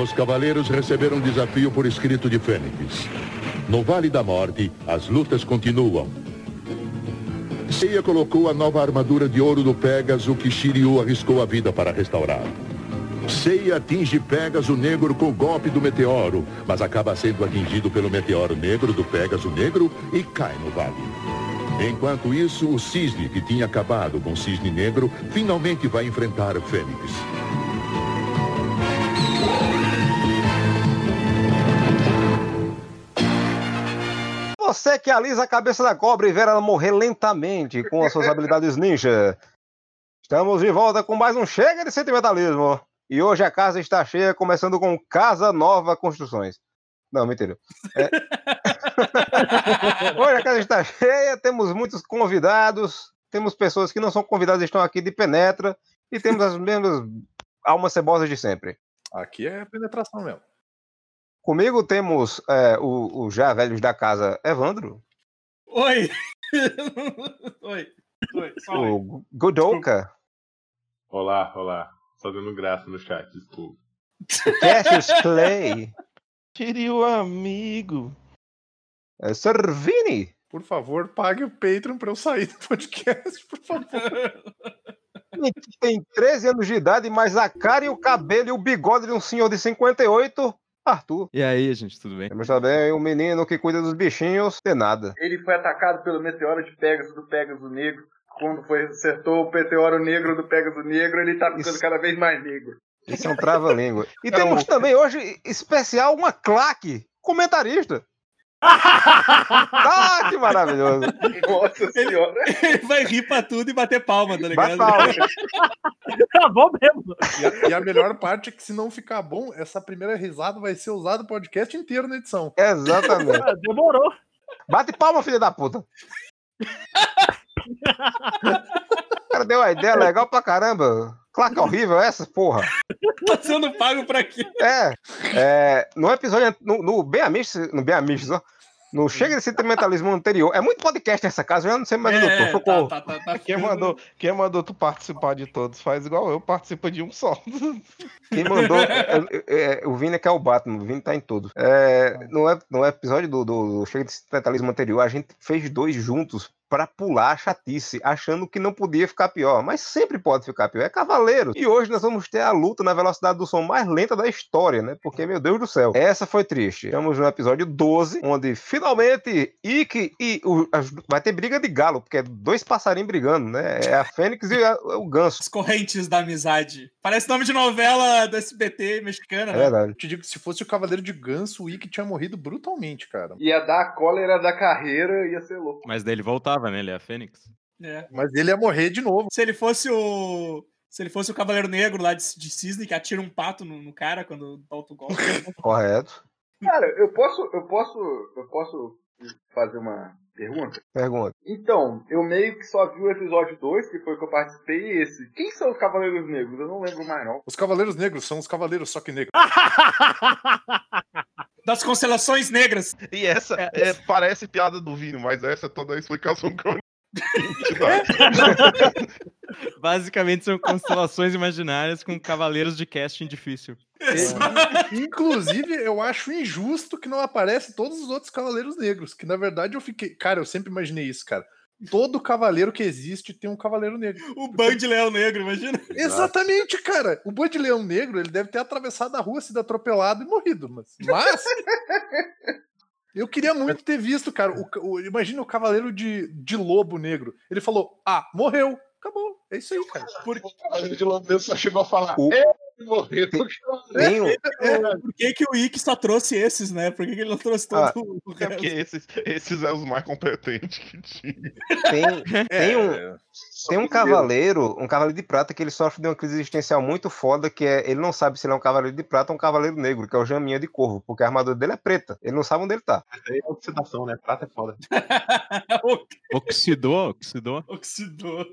Os cavaleiros receberam um desafio por escrito de Fênix. No Vale da Morte, as lutas continuam. Seiya colocou a nova armadura de ouro do Pégaso que Shiryu arriscou a vida para restaurar. Seiya atinge Pégaso Negro com o golpe do meteoro, mas acaba sendo atingido pelo meteoro negro do Pégaso Negro e cai no vale. Enquanto isso, o Cisne, que tinha acabado com o Cisne Negro, finalmente vai enfrentar Fênix. Você que alisa a cabeça da cobra e vê ela morrer lentamente com as suas habilidades ninja. Estamos de volta com mais um Chega de Sentimentalismo. E hoje a casa está cheia, começando com Casa Nova Construções. Não, mentira. É... hoje a casa está cheia, temos muitos convidados, temos pessoas que não são convidadas e estão aqui de penetra, e temos as mesmas almas cebosas de sempre. Aqui é penetração mesmo. Comigo temos é, o, o já velhos da casa, Evandro. Oi! oi! Oi, só. O Godoka. Olá, olá. Só dando graça no chat, desculpa. Cassius Clay. Queria o amigo. É, Servini. Por favor, pague o Patreon pra eu sair do podcast, por favor. Tem 13 anos de idade, mas a cara e o cabelo e o bigode de um senhor de 58, Arthur. E aí, gente, tudo bem? Temos também o menino que cuida dos bichinhos, de nada. Ele foi atacado pelo meteoro de Pegasus do Pegasus Negro. Quando foi, acertou o meteoro negro do Pegasus Negro, ele tá ficando Isso. cada vez mais negro. Isso é um trava-língua. E temos também hoje, especial, uma claque comentarista. Ah, que maravilhoso. Nossa senhora. Ele vai rir pra tudo e bater palma, tá ligado? palma. Tá bom mesmo. E a, e a melhor parte é que se não ficar bom, essa primeira risada vai ser usada o podcast inteiro na edição. Exatamente. Ah, demorou. Bate palma, filha da puta. O cara deu uma ideia legal pra caramba. Claque horrível essa, porra. Tá sendo pago pra quê? É, é, no episódio, no, no Bem Amigos, no Bem Amigos, ó, no Chega de Sentimentalismo anterior, é muito podcast nessa casa, eu não sei mais onde eu tô, É, socorro. tá, tá, tá, tá Quem mandou, quem mandou tu participar de todos faz igual eu, participa de um só. Quem mandou, é, é, o Vini é que é o Batman, o Vini tá em tudo. É, no, no episódio do, do, do Chega de Sentimentalismo anterior, a gente fez dois juntos pra pular a chatice, achando que não podia ficar pior, mas sempre pode ficar pior, é cavaleiro. E hoje nós vamos ter a luta na velocidade do som mais lenta da história, né? Porque, meu Deus do céu, essa foi triste. Estamos no episódio 12, onde finalmente Ikki e o, vai ter briga de galo, porque é dois passarinhos brigando, né? É a Fênix e a- o ganso. As correntes da amizade. Parece nome de novela do SBT mexicana, É né? verdade. Eu te digo que se fosse o Cavaleiro de Ganso, o Ikki tinha morrido brutalmente, cara. Ia dar a cólera da carreira, ia ser louco. Mas daí ele voltava, né? Ele é a Fênix. É. Mas ele ia morrer de novo. Se ele fosse o. Se ele fosse o Cavaleiro Negro lá de, de Cisne, que atira um pato no, no cara quando solta o golpe. Correto. Cara, eu posso, eu posso, eu posso fazer uma pergunta? Pergunta. Então, eu meio que só vi o episódio 2, que foi o que eu participei, e esse. Quem são os Cavaleiros Negros? Eu não lembro mais, não. Os Cavaleiros Negros são os Cavaleiros só que negros. Das constelações negras. E essa é, parece piada do Vini, mas essa é toda a explicação que eu Basicamente são constelações imaginárias com cavaleiros de casting difícil. Inclusive, eu acho injusto que não aparece todos os outros Cavaleiros Negros. Que na verdade eu fiquei. Cara, eu sempre imaginei isso, cara. Todo cavaleiro que existe tem um Cavaleiro Negro. O Band Leão Negro, imagina. Exatamente, cara. O Boi de Leão Negro, ele deve ter atravessado a rua, sido atropelado e morrido. Mas, mas eu queria muito ter visto, cara. O, o- imagina o Cavaleiro de, de Lobo Negro. Ele falou: Ah, morreu. Acabou. É isso aí, cara. O de Londres só chegou a falar. O- "Eu morri, tô Tem um, Por que, que o Ick só trouxe esses, né? Por que, que ele não trouxe todo Ah, o É resto? porque esses, esses são os mais competentes que tinha. tem, tem um, É, tem um cavaleiro, um cavaleiro de prata que ele sofre de uma crise existencial muito foda, que é ele não sabe se ele é um cavaleiro de prata ou um cavaleiro negro, que é o Jaminha de Corvo, porque a armadura dele é preta. Ele não sabe onde ele tá. É oxidação, né? Prata é foda. Oxidou, oxidou. Oxidou.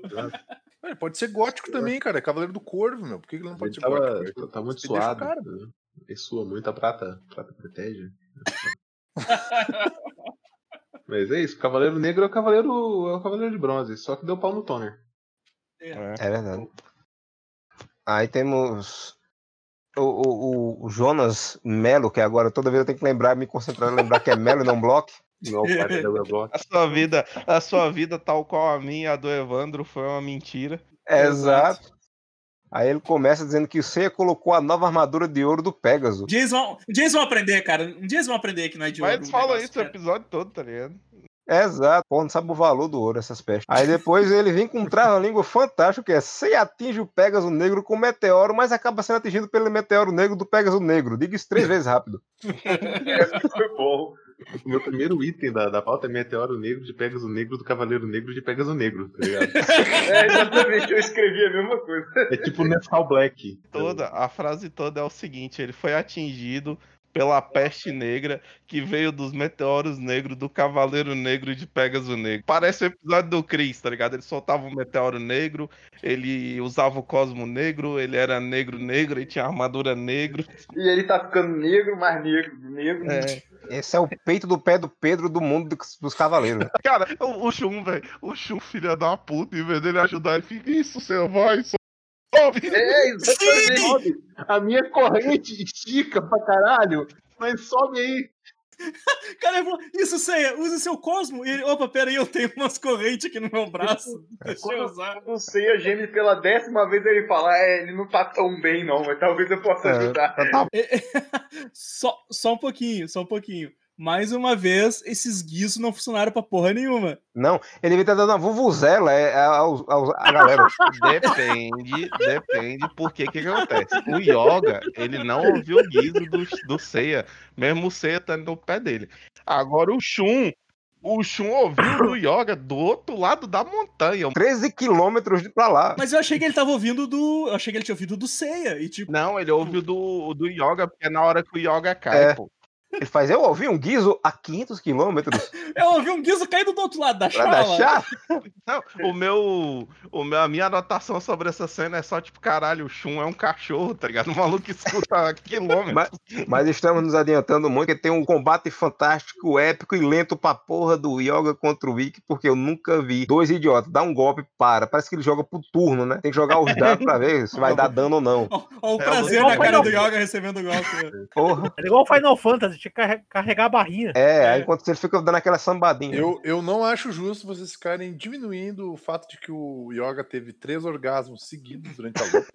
Ele pode ser gótico também, cara. É Cavaleiro do Corvo, meu. Por que ele não pode Ele ser tava, gótico? tá muito Você suado. cara. né? Ele sua muito, a prata, a prata protege. Mas é isso, o Cavaleiro Negro é o Cavaleiro, é o Cavaleiro de Bronze, só que deu pau no Toner. É verdade. Aí temos o, o- o Jonas Melo, que agora toda vez eu tenho que lembrar, me concentrar, lembrar que é Melo e não Block. Cara, da. A sua vida, a sua vida, tal qual a minha a do Evandro, foi uma mentira. Exato. Aí ele começa dizendo que o Seiya colocou a nova armadura de ouro do Pégaso. Um dia eles vão, um dia eles vão aprender, cara. Um dia eles vão aprender que não é de Mas ouro eles o falam isso o episódio todo, tá ligado? Exato. Pô, não sabe o valor do ouro, essas pestes. Aí depois ele vem com um trava-língua fantástico, que é Seiya atinge o Pégaso Negro com meteoro, mas acaba sendo atingido pelo meteoro negro do Pégaso Negro. Diga isso três vezes rápido. Foi bom. O meu primeiro item da, da pauta é Meteoro Negro de Pegasus Negro do Cavaleiro Negro de Pegasus Negro, tá ligado? É, exatamente, eu escrevi a mesma coisa. É tipo Nescau Black. Toda, a frase toda é o seguinte: ele foi atingido pela peste negra que veio dos meteoros negros do Cavaleiro Negro de Pegasus Negro. Parece o episódio do Chris, tá ligado? Ele soltava um meteoro negro, ele usava o cosmo negro, ele era negro negro, ele tinha armadura negro. E ele tá ficando negro, mais negro, negro. É. Esse é o peito do pé do Pedro do mundo dos, cavaleiros. Cara, o, o Shun, velho, o Shun, filha da puta, em vez dele ajudar, ele fica, isso, você vai, É, exatamente. A minha corrente estica pra caralho, mas sobe aí. Cara, ele falou, isso, Ceia, use seu cosmo. E ele, opa, peraí, eu tenho umas correntes aqui no meu braço. Deixa eu usar. Quando o Seiya geme pela décima vez, ele fala: É, ele não tá tão bem, não, mas talvez eu possa ajudar. Só, só um pouquinho, só um pouquinho. Mais uma vez, esses guizos não funcionaram pra porra nenhuma. Não, ele devia estar dando uma vuvuzela é, aos- aos- a galera. Depende, depende, porque que, que acontece? O Yoga, ele não ouviu o guizo do, do Seiya, mesmo o Seiya estando no pé dele. Agora o Shun, o Shun ouviu do Yoga do outro lado da montanha. 13 quilômetros de pra lá. Mas eu achei que ele tava ouvindo do. Eu achei que ele tinha ouvido do Ceia. E tipo, Não, ele ouviu do, do Yoga, porque é na hora que o Yoga cai, É. pô. Ele faz, eu ouvi um guizo a 500 quilômetros eu ouvi um guizo caindo do outro lado da chala. Não, o meu, o meu, a minha anotação sobre essa cena é só tipo, caralho, o Shun é um cachorro, tá ligado? O maluco escuta quilômetros. Mas, mas estamos nos adiantando muito, porque tem um combate fantástico, épico e lento pra porra do Yoga contra o Ikki, porque eu nunca vi dois idiotas dar um golpe, para. Parece que ele joga por turno, né? Tem que jogar os dados pra ver se vai dar dano ou não. Ó o É, prazer igual na cara Final do Yoga recebendo o golpe. Porra. É igual o Final Fantasy, tinha que carre- carregar a barrinha. É, aí enquanto ele fica dando aquela sambadinha. Eu, eu não acho justo vocês ficarem diminuindo o fato de que o Yoga teve três orgasmos seguidos durante a luta.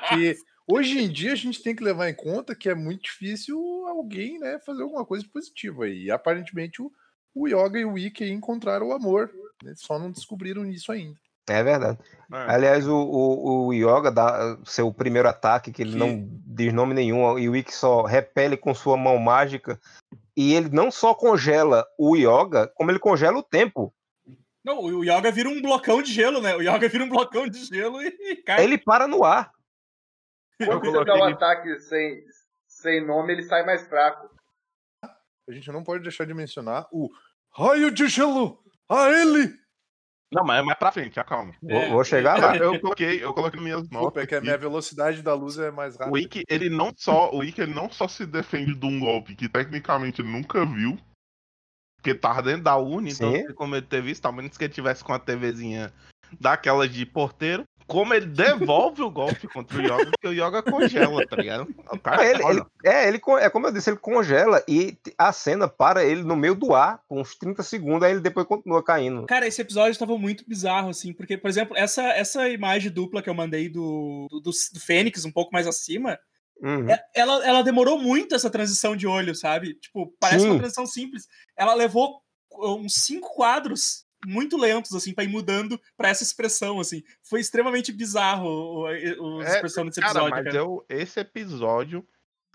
Porque hoje em dia a gente tem que levar em conta que é muito difícil alguém né, fazer alguma coisa positiva. E aparentemente o, o Yoga e o Ikki aí encontraram o amor. né, Só não descobriram isso ainda. É verdade. É. Aliás, o, o, o Yoga dá seu primeiro ataque, que ele Que- não diz nome nenhum, e o Ikki só repele com sua mão mágica. E ele não só congela o Yoga, como ele congela o tempo. Não, o Yoga vira um blocão de gelo, né? O Yoga vira um blocão de gelo e, cai. Ele para no ar. Quando você dá um ataque sem, sem nome, ele sai mais fraco. A gente não pode deixar de mencionar o raio de gelo a ele. Não, mas é mais pra frente, acalma. Vou, vou chegar lá. Eu coloquei, eu coloquei nas minhas Desculpa, notas. é que a minha velocidade da luz é mais O rápida. Ikki, ele não só, o Ikki, ele não só se defende de um golpe que tecnicamente ele nunca viu, porque tava dentro da Uni, então Sim. como ele ter visto, a menos que ele tivesse com a TVzinha daquelas de porteiro, como ele devolve o golpe contra o Yoga, porque o Yoga congela, tá ligado? O cara é Ele, ele- é, ele, é como eu disse, ele congela e a cena para ele no meio do ar, com uns 30 segundos, aí ele depois continua caindo. Cara, esse episódio tava muito bizarro, assim, porque, por exemplo, essa, essa imagem dupla que eu mandei do, do, do Fênix, um pouco mais acima, Uhum. é- ela, ela demorou muito essa transição de olho, sabe? Tipo, parece uma Sim. transição simples. Ela levou uns cinco quadros muito lentos, assim, pra ir mudando pra essa expressão, assim. Foi extremamente bizarro o, o, a É, expressão desse Cara, episódio, mas cara. eu, esse episódio,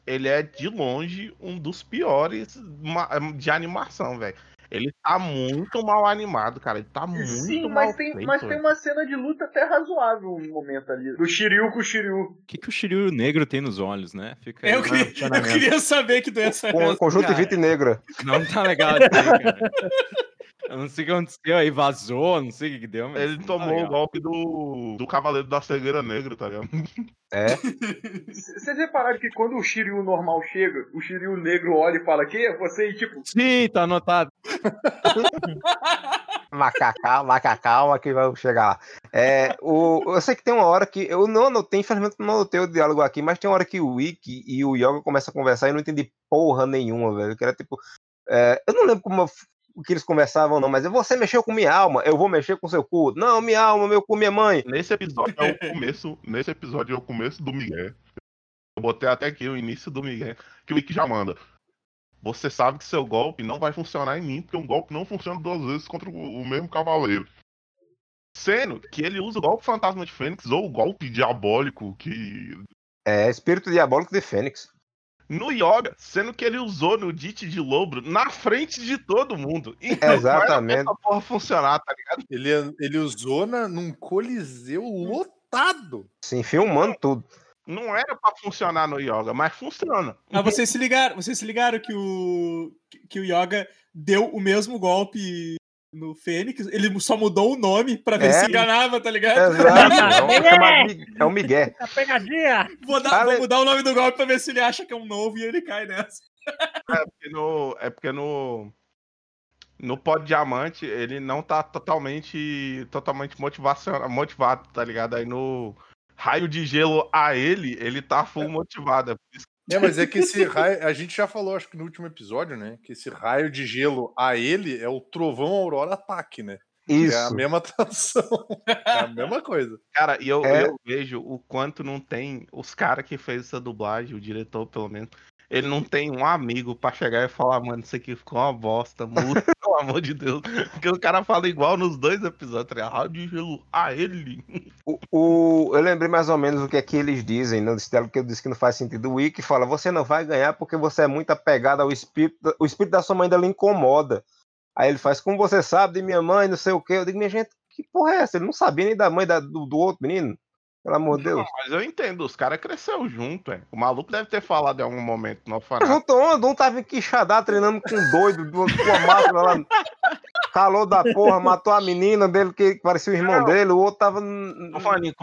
ele é de longe um dos piores ma- de animação, velho. Ele tá muito mal animado, cara. Ele tá muito Sim, mal mas tem, feito, mas tem uma cena de luta até razoável no momento ali. Do Shiryu com o Shiryu. O que, que o Shiryu negro tem nos olhos, né? Fica aí Eu o queria, eu queria saber que doença é Com, essa. conjuntivite negra. Não tá legal ver, cara. Eu não sei o que aconteceu aí, vazou, não sei o que que deu. Mas Ele tá tomou o legal. golpe do, do Cavaleiro da Cegueira Negra, tá ligado? É. Vocês repararam que quando o Shiryu normal chega, o Shiryu negro olha e fala, que? Você, e tipo, Sim, tá anotado. Macacau, macacau, que vai chegar lá. É, o, eu sei que tem uma hora que. Eu não anotei, infelizmente não anotei o diálogo aqui, mas tem uma hora que o Wiki e o Yoga começam a conversar e eu não entendi porra nenhuma, velho. Que era tipo. é, eu não lembro como o que eles conversavam, não, mas você mexeu com minha alma, eu vou mexer com seu cu. Não, minha alma, meu cu, minha mãe. Nesse episódio é o começo. Nesse episódio é o começo do Miguel. Eu botei até aqui o início do Miguel. Que o Wiki já manda. Você sabe que seu golpe não vai funcionar em mim, porque um golpe não funciona duas vezes contra o mesmo cavaleiro. Sendo que ele usa o golpe fantasma de Fênix ou o golpe diabólico que. É, espírito diabólico de Fênix. No Yoga, sendo que ele usou no Dit de Lobro na frente de todo mundo. Então, Exatamente. Essa porra funcionar, tá ligado? Ele, ele usou na, num coliseu lotado. Sim, filmando tudo. Não era pra funcionar no Yoga, mas funciona. Mas vocês se ligaram, vocês se ligaram que o que o Yoga deu o mesmo golpe no Fênix, ele só mudou o nome pra ver É. se enganava, tá ligado? Exato. É um, é um Miguel. A pegadinha! Vou, dar- vou mudar o nome do golpe pra ver se ele acha que é um novo e ele cai nessa. É porque no. É porque no. No Pod Diamante, ele não tá totalmente. Totalmente motivacional, motivado, tá ligado? Aí no raio de gelo a ele, ele tá full motivado. É por isso É, mas é que esse raio. A gente já falou, acho que no último episódio, né? Que esse raio de gelo a ele é o trovão aurora ataque, né? É a Isso. mesma tradução. É a mesma coisa. Cara, e eu, É. eu vejo o quanto não tem os caras que fez essa dublagem, o diretor pelo menos, ele não tem um amigo pra chegar e falar, mano, isso aqui ficou uma bosta, muda, pelo amor de Deus. Porque o cara fala igual nos dois episódios, ligado? Raio de gelo a ele. O, o- eu lembrei mais ou menos o que é que eles dizem no diálogo que eu disse que não faz sentido. O Wiki fala: você não vai ganhar porque você é muito apegado ao espírito. O espírito da sua mãe ainda lhe incomoda. Aí ele faz, como você sabe de minha mãe, não sei o quê. Eu digo, minha gente, que porra é essa? Ele não sabia nem da mãe da- do, do outro menino. Pelo amor de Deus. Mas eu entendo, os caras cresceram junto, é. O maluco deve ter falado em algum momento no orfanato. não tô onde? Um tava em Quixadá treinando com um doido, do- com uma máscara lá. Calor da porra, matou a menina dele que parecia o irmão dele. O outro tava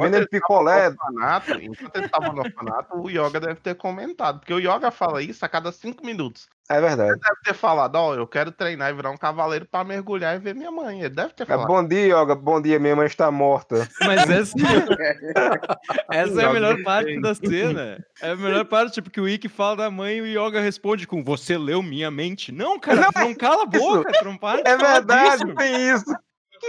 vendendo picolé. orfanato, enquanto ele tava no orfanato, o Yoga deve ter comentado. Porque o Yoga fala isso a cada cinco minutos. É verdade. Deve ter falado, ó, eu quero treinar e virar um cavaleiro pra mergulhar e ver minha mãe. Ele deve ter É, falado. bom dia, Yoga. Bom dia, minha mãe está morta. Mas essa, essa é a melhor parte da cena. É a melhor parte, tipo, que o Ikki fala da mãe e o Yoga responde com você leu minha mente. Não, cara, Não, não cala a boca, não para É verdade, disso. tem isso.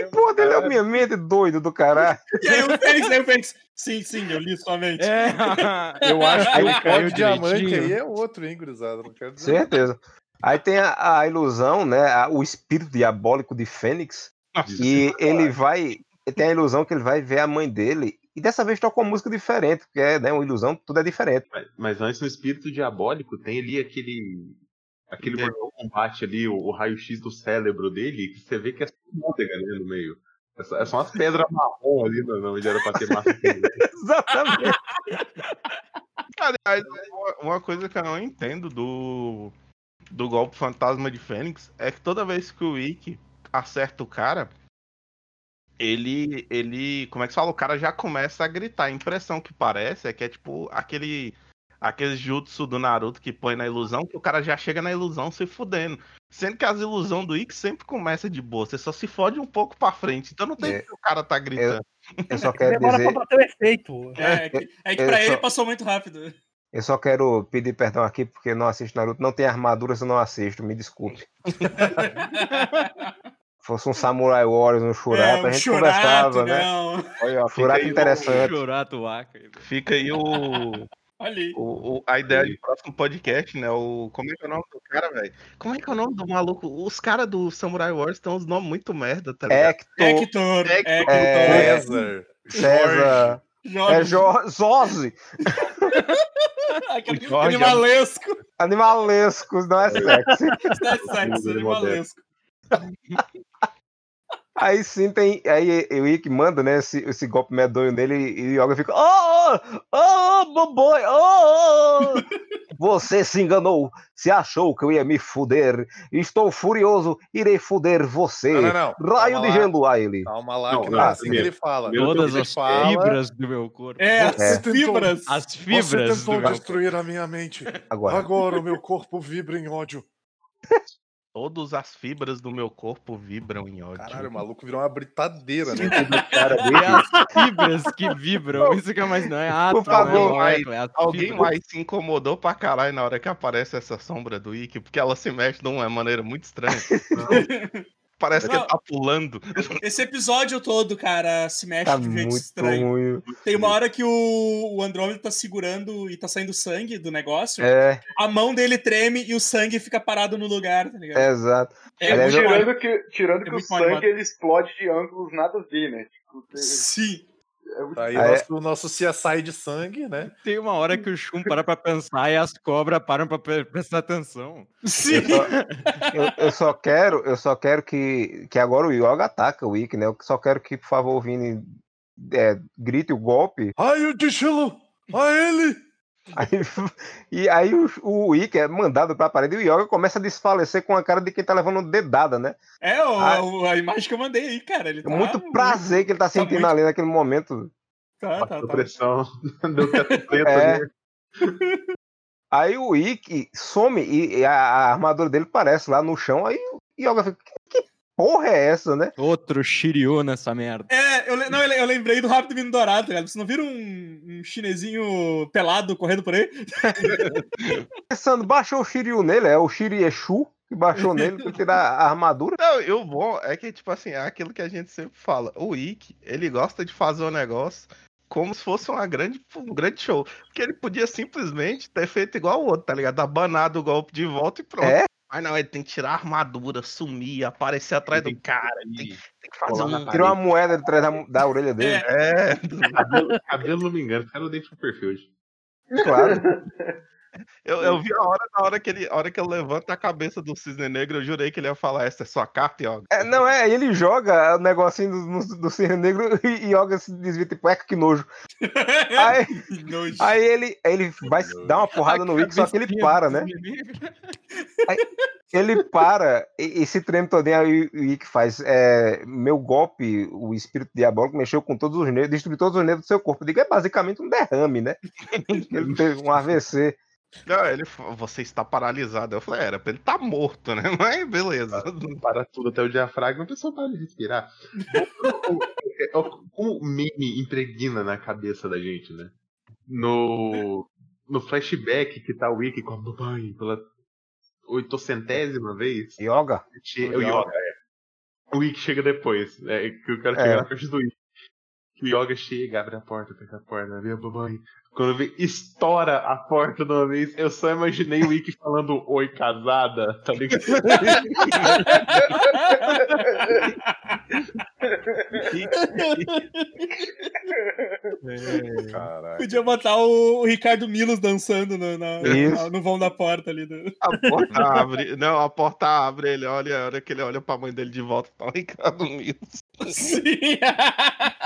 Porra dele é minha mente doido do caralho. E aí o Fênix, aí o Fênix. Sim, sim, eu li sua mente. É. Eu acho que Aí o caiu diamante direitinho. aí é outro, hein, gurizada? Não quero dizer. Certeza. Aí tem a, a ilusão, né? a- o espírito diabólico de Fênix. Nossa, E ele vai. Tem a ilusão que ele vai ver a mãe dele. E dessa vez toca uma música diferente, porque é né, uma ilusão, tudo é diferente. Mas, mas antes no espírito diabólico tem ali aquele. Aquele É. Mortal Kombat ali, o, o raio-x do cérebro dele, que você vê que é só môndega ali no meio. É só, é só umas pedras marrom ali, não, não, onde era pra ter massa. Exatamente. Aliás, uma- uma coisa que eu não entendo do, do golpe fantasma de Fênix é que toda vez que o Ikki acerta o cara, ele, ele, como é que se fala? O cara já começa a gritar. A impressão que parece é que é tipo aquele, aquele jutsu do Naruto que põe na ilusão, que o cara já chega na ilusão se fudendo. Sendo que as ilusões do Ikki sempre começa de boa, você só se fode um pouco pra frente. Então não tem É. que o cara tá gritando. Eu só quero Demora dizer. pra bater o efeito. É, é que, é que eu pra ele só- passou muito rápido. Eu só quero pedir perdão aqui porque eu não assisto Naruto. Não tem armaduras, eu não assisto. Me desculpe. Fosse um Samurai Warriors, um Shurato, é, a um gente Shurato, conversava, né? não. Olha, ó, fica Shurato aí o- interessante. Churato Waka. Fica aí o, Olha. O, o- a ideia do próximo podcast, né? O, como é que é o nome do cara, velho? Como é que é o nome do maluco? Os caras do Samurai Wars têm uns nomes muito merda, tá ligado? Hector, Hector, Hector. É, César. César. É Jorge, Jo- Zose. aquele Jorge é- animalesco. Animalescos, não é sexy. É sexo, animalesco. Aí sim tem. Aí o Ikki manda, né? Esse, esse golpe medonho nele e o Yoga fica. Oh, oh, oh, boboy, oh, oh. Você se enganou, se achou que eu ia me fuder. Estou furioso, irei fuder você. Não, não, não. Raio Calma de lá. gelo a ele. Calma lá, Não, que não é assim que ele fala. Meu Todas Ele as fala- fibras do meu corpo. É, as É. fibras. As Você fibras do tentou destruir a minha mente. Agora. Agora o meu corpo vibra em ódio. Todas as fibras do meu corpo vibram em ódio. Caralho, o maluco virou uma britadeira, né? É as fibras que vibram. Isso que é mais não é átomo, Por favor, não é é Alguém fibras. mais se incomodou pra caralho na hora que aparece essa sombra do Ikki, porque ela se mexe de uma maneira muito estranha. Parece que Não. ele tá pulando. Esse episódio todo, cara, se mexe Tá de jeito muito estranho. ruim. Tem uma hora que o, o Andrômeda tá segurando e tá saindo sangue do negócio. É, A mão dele treme e o sangue fica parado no lugar, tá ligado? é exato. É, Aliás, muito eu- Tirando que, tirando É que o sangue animado. ele explode de ângulos nada a ver, né? Tipo, tem- Sim. É aí Ah, o é? nosso, o nosso CSI de sangue, né? Tem uma hora que o Shun para pra pensar e as cobras param pra pre- prestar atenção. Sim. Eu, eu só quero, eu só quero que, que agora o Yoga ataca o Ikki, né? Eu só quero que, por favor, o Vini é, grite o golpe. Raio de gelo! A ele! Aí, e aí o, o Ikki é mandado pra parede e o Yoga começa a desfalecer com a cara de quem tá levando dedada, né? É o- Ah. o- a imagem que eu mandei aí, cara. Ele tá Muito prazer que ele tá sentindo muito- ali naquele momento. Tá, tá, tá. pressão. Deu teto preto É. Aí o Ikki some e, e a, a armadura dele parece lá no chão. Aí o Yoga fica, que porra é essa, né? Outro Shiryu nessa merda. É, eu, não, eu le- eu lembrei do Rápido Vindo Dourado, tá ligado? Vocês não viram um, um chinesinho pelado correndo por aí? Pensando, baixou o Shiryu nele, é o Shiriechu que baixou nele pra tirar a armadura. Não, e o bom é que, tipo assim, é aquilo que a gente sempre fala. O Ikki, ele gosta de fazer o negócio como se fosse uma grande, um grande show. Porque ele podia simplesmente ter feito igual o outro, tá ligado? Abanado o golpe de volta e pronto. É? Mas não, ele tem que tirar a armadura, sumir, aparecer atrás do cara. Tem, tem que fazer um. Tirou uma moeda de trás da, da orelha dele. É, Cabelo, cabelo não me engano. Cara, o dente Superfield. Claro. eu, eu vi a hora, na hora que ele, a hora que ele levanta a cabeça do cisne negro, eu jurei que ele ia falar, essa é sua carta, Yoga. É, não, é, ele joga o negocinho do, do Cisne Negro e, Yoga se desvia, tipo, eca, que nojo. Aí, Que nojo. aí ele, ele vai dar uma porrada no Ikki, só que ele para, né? Ele para e, e se treme todinho, aí o Ikki faz, é, meu golpe, o espírito diabólico mexeu com todos os nervos, destruiu todos os nervos do seu corpo. Eu digo, é basicamente um derrame, né? Ele teve um AVC. Não, ele falou, você está paralisado. Eu falei, era pra ele estar morto, né? Mas beleza. Para tudo até o diafragma, a pessoa para de respirar. Como o meme impregna na cabeça da gente, né? No, no flashback que tá o Wiki com a babãe pela oitocentésima vez. Yoga? che- O O Yoga, é. O Wiki chega depois. É, que eu quero É. chegar na parte do Wiki. Que o Yoga chega, abre a porta, pega a porta, vê a babãe. Quando vê, estoura a porta de uma vez, eu só imaginei o Wiki falando oi casada, tá ligado? Caralho. Podia botar o, o Ricardo Milos dançando no, na- Isso. no vão da porta ali. Do... A porta abre. Não, a porta abre, ele olha, a hora que ele olha pra mãe dele de volta, tá o Ricardo Milos. Sim.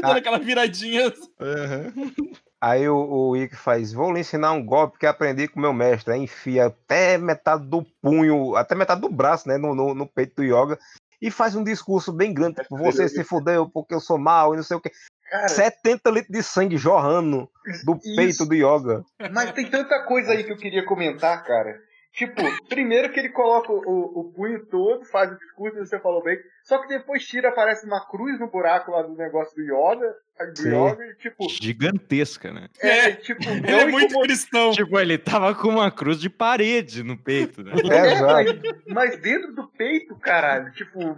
Dando aquela viradinha. Uhum. Aí o, o Ikki faz, vou lhe ensinar um golpe que aprendi com meu mestre. Aí enfia até metade do punho, até metade do braço, né, no, no, no peito do Yoga. E faz um discurso bem grande, tipo, você se fudeu porque eu sou mal e não sei o quê. Cara, 70 litros de sangue jorrando do Isso. peito do Yoga. mas tem tanta coisa aí que eu queria comentar, cara. Tipo, primeiro que ele coloca o, o punho todo, faz o discurso, você falou bem, só que depois tira, aparece uma cruz no buraco lá do negócio do Yoga, do e tipo, Gigantesca, né? é, tipo, Ele é muito incomoda- cristão. Tipo, ele tava com uma cruz de parede no peito, né? É, É, mas, mas dentro do peito, caralho, tipo,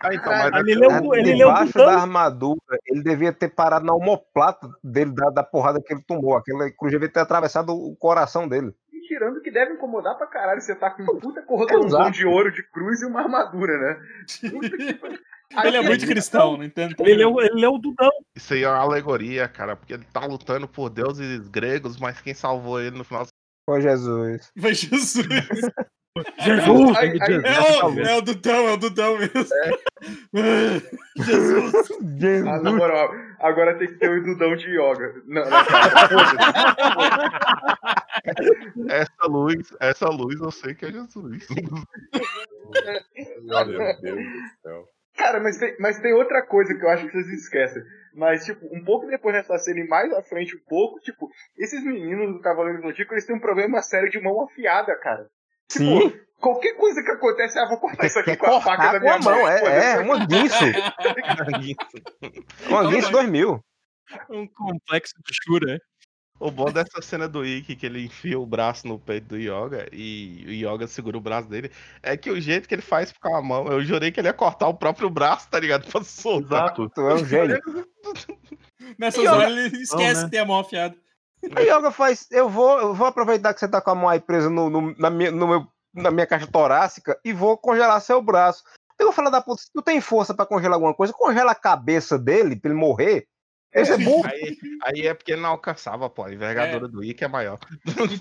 Ah, então, mas Ele leu, ele leu Debaixo Dudão. da armadura, ele devia ter parado na omoplata dele, da, da porrada que ele tomou. Aquela cruz devia ter atravessado o coração dele. Deve incomodar pra caralho, você tá com um puta cordãozão de ouro de cruz e uma armadura, né? Aí Ele é muito cristão, não entendo. Ele leu, ele leu o Dudão. isso aí é uma alegoria, cara, porque ele tá lutando por deuses gregos, mas quem salvou ele no final Foi Jesus. Vai Jesus. Jesus! Aí- aí- É o, é o Dudão, é o Dudão mesmo. Jesus. Ah, na moral, agora tem que ter o Dudão de yoga. Não, não, foda-se. Essa luz, essa luz eu sei que é Jesus. Meu Deus do céu. Cara, mas tem, mas tem outra coisa que eu acho que vocês esquecem. Mas, tipo, um pouco depois dessa cena e mais à frente um pouco, tipo, esses meninos do Cavaleiro do Zodíaco, eles têm um problema sério de mão afiada, cara. Tipo, Sim. qualquer coisa que acontece, ah, vou cortar isso aqui com a faca da com a minha mão, mão. é, é uma guinso. Uma guinso 2000. Um complexo de Shura. O bom dessa cena do Ikki, que ele enfia o braço no peito do Yoga e o Yoga segura o braço dele, é que o jeito que ele faz com a mão, eu jurei que ele ia cortar o próprio braço, tá ligado? Pra soltar. Exato. Tu é um gênio. Nessas horas ele esquece né? que tem a mão afiada. O Yoga faz. Eu vou, eu vou aproveitar que você tá com a mão aí presa no, no- na, minha, no meu, na minha caixa torácica e vou congelar seu braço. Eu vou falar da puta, se tu tem força pra congelar alguma coisa, congela a cabeça dele pra ele morrer. Esse é burro. Aí, aí é porque ele não alcançava, pô. A envergadura do Ikki é maior.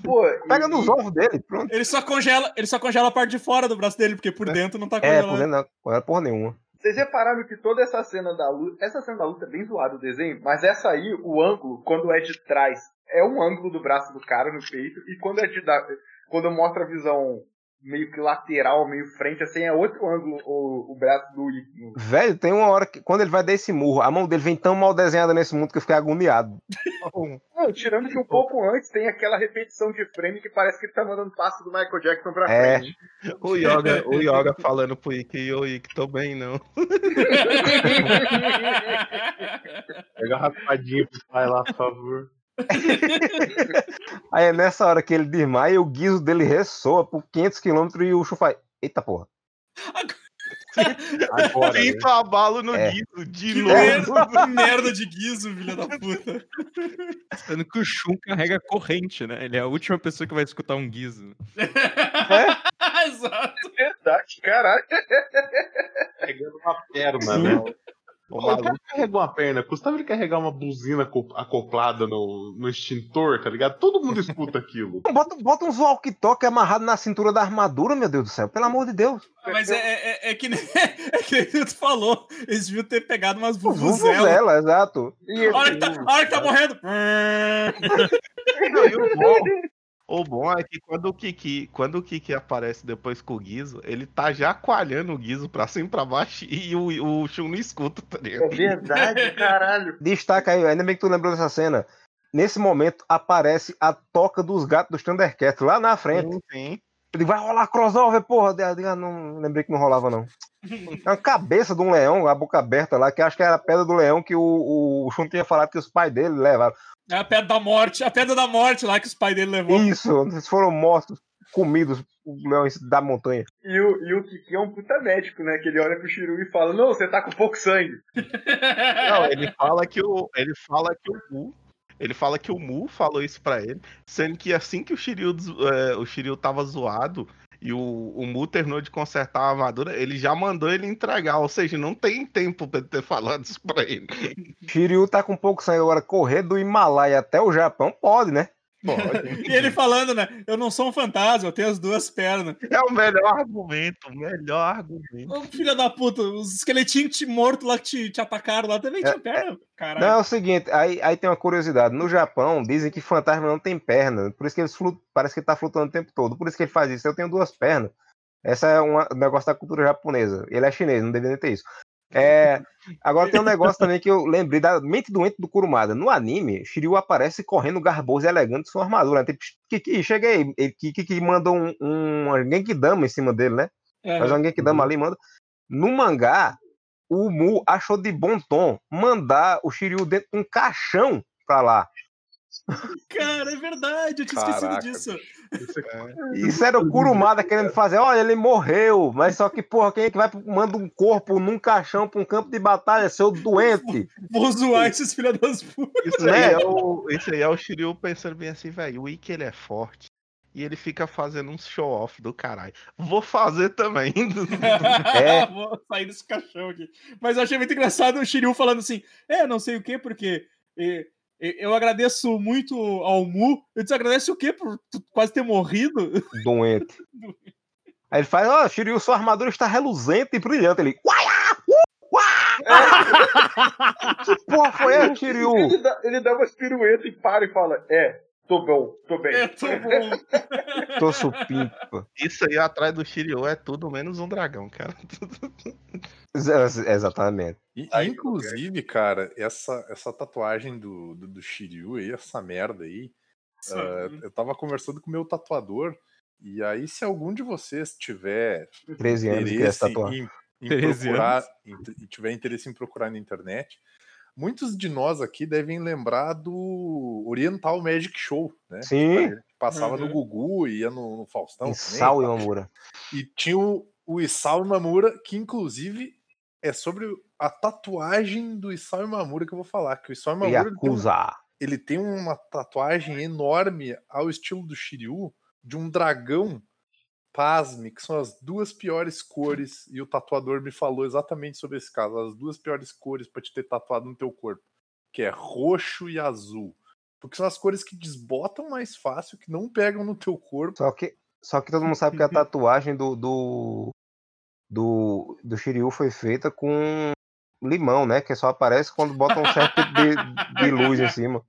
Pô, Pega e- nos ovos dele, pronto. Ele só congela, ele só congela a parte de fora do braço dele, porque por dentro não tá É, congelado. por dentro não, não era porra nenhuma. Vocês repararam que toda essa cena da luta. Essa cena da luta é bem zoada o desenho, mas essa aí, o ângulo, quando é de trás, é um ângulo do braço do cara no peito, e quando é de da- quando mostra a visão meio que lateral, meio frente, assim, é outro ângulo o, o braço do Ikki. Velho, tem uma hora que quando ele vai dar esse murro, a mão dele vem tão mal desenhada nesse mundo que eu fiquei agoniado. Não, tirando que um pouco antes tem aquela repetição de frame que parece que ele tá mandando passo do Michael Jackson pra É. frente. O Yoga, o Yoga falando pro Ikki, ô Ikki, tô bem não. Pega a raspadinha pro pai lá, por favor. Aí é nessa hora que ele desmaia, o guiso dele ressoa por 500 km e o Chu faz. Eita porra. Agora, né? Quinto abalo no É. guiso, de Que novo. merda, merda de guiso, filha da puta. Sendo que o Shun carrega corrente, né? Ele é a última pessoa que vai escutar um guizo. Exato. Verdade, caralho. Pegando uma perna, né? O O cara carregou uma perna, custava ele carregar uma buzina aco- acoplada no, no extintor, tá ligado? Todo mundo escuta aquilo. Bota, bota uns walkie-talkie amarrado na cintura da armadura, meu Deus do céu. Pelo amor de Deus. Mas é, é, é que nem, é que nem tu falou. Eles deviam ter pegado umas Vuvuzelas, vuvuzelas. exato. E A hora que tá, a hora que tá morrendo. Não, e o bom, o bom é que quando o Kiki, quando o Kiki aparece depois com o Guizo, ele tá já coalhando o Guizo pra cima e pra baixo e o, o Shun não escuta, tá é ligado? verdade, caralho. Destaca aí, ainda bem que tu lembrou dessa cena. Nesse momento aparece a toca dos gatos dos Thundercats lá na frente. Sim, sim. Ele vai rolar crossover, porra. Eu digo, ah, não lembrei que não rolava, não. É uma cabeça de um leão, a boca aberta lá, que acho que era a pedra do leão que o, o Shun tinha falado que os pais dele levaram. É a pedra da morte, a pedra da morte lá que os pais dele levou. Isso, eles foram mortos, comidos leões da montanha. E o, e o Kiki é um puta médico, né? Que ele olha pro Shiru e fala, não, você tá com pouco sangue. Não, ele fala que o, ele fala que o ele fala que o Mu falou isso pra ele, sendo que assim que o Shiryu, é, o Shiryu tava zoado e o, o Mu terminou de consertar a armadura, ele já mandou ele entregar, ou seja, não tem tempo pra ele ter falado isso pra ele. Shiryu tá com pouco sangue agora. Correr do Himalaia até o Japão pode, né? E ele falando, né? Eu não sou um fantasma, eu tenho as duas pernas. É o melhor argumento, o melhor argumento. Ô, filha da puta, os esqueletinhos te- mortos lá que te, te atacaram lá também tinham perna. Não, Caralho. é o seguinte, aí, aí tem uma curiosidade. No Japão, dizem que fantasma não tem perna. Por isso que eles flu... parece que ele tá flutuando o tempo todo. Por isso que ele faz isso. Eu tenho duas pernas. Essa é uma- um negócio da cultura japonesa. Ele é chinês, não deveria ter isso. É, agora tem um negócio também que eu lembrei da mente doente do Kurumada. No anime, Shiryu aparece correndo garboso e elegante sua armadura. Né? Tipo, Kiki, chega aí. Ele, Kiki que manda um, um Genkidama em cima dele, né? É. Faz um Genkidama ali, manda. No mangá, o Mu achou de bom tom mandar o Shiryu dentro de um caixão pra lá. Cara, é verdade, eu tinha esquecido Caraca, disso. Isso era o Kurumada querendo fazer, olha, ele morreu, mas só que, porra, quem é que vai manda um corpo num caixão pra um campo de batalha, seu doente? Vou zoar esses filha das putas. Isso aí é o, isso aí é o Shiryu pensando bem assim, velho, o Ikki ele é forte. E ele fica fazendo uns show-off do caralho. Vou fazer também. É. Vou sair desse caixão aqui. Mas eu achei muito engraçado o Shiryu falando assim: é, não sei o quê, porque eh, eh, eu agradeço muito ao Mu. Eu disse, agradece o quê por quase ter morrido? Doente. Aí ele faz, ó, Shiryu, sua armadura está reluzente e brilhante. Ele, uaiá, uh, uá! que porra foi essa, Shiryu? Ele dá, ele dá umas piruetas e para e fala, é, Tô bom, tô bem. É, tô bom. Tô supimpa. Isso aí atrás do Shiryu é tudo menos um dragão, cara. Ex- Exatamente. E, Aí, inclusive, cara, essa, essa tatuagem do, do, do Shiryu aí, essa merda aí, ah, eu tava conversando com o meu tatuador, e aí se algum de vocês tiver 13 anos que essa tatuar. em, em 13 procurar, em- e tiver interesse em procurar na internet, muitos de nós aqui devem lembrar do Oriental Magic Show, né? Sim. Que Passava no Uhum. Gugu, ia no, no Faustão. Sal e? Mamura. E tinha o, o Isao Imamura, que inclusive é sobre a tatuagem do Isao Imamura que eu vou falar. Que o Isao Yakuza. ele tem uma tatuagem enorme ao estilo do Shiryu, de um dragão. Pasme, que são as duas piores cores, e o tatuador me falou exatamente sobre esse caso, as duas piores cores pra te ter tatuado no teu corpo, que é roxo e azul. Porque são as cores que desbotam mais fácil, que não pegam no teu corpo. Só que, só que todo mundo sabe que a tatuagem do, do, do, do Shiryu foi feita com limão, né? Que só aparece quando bota um certo tipo de, de luz em cima.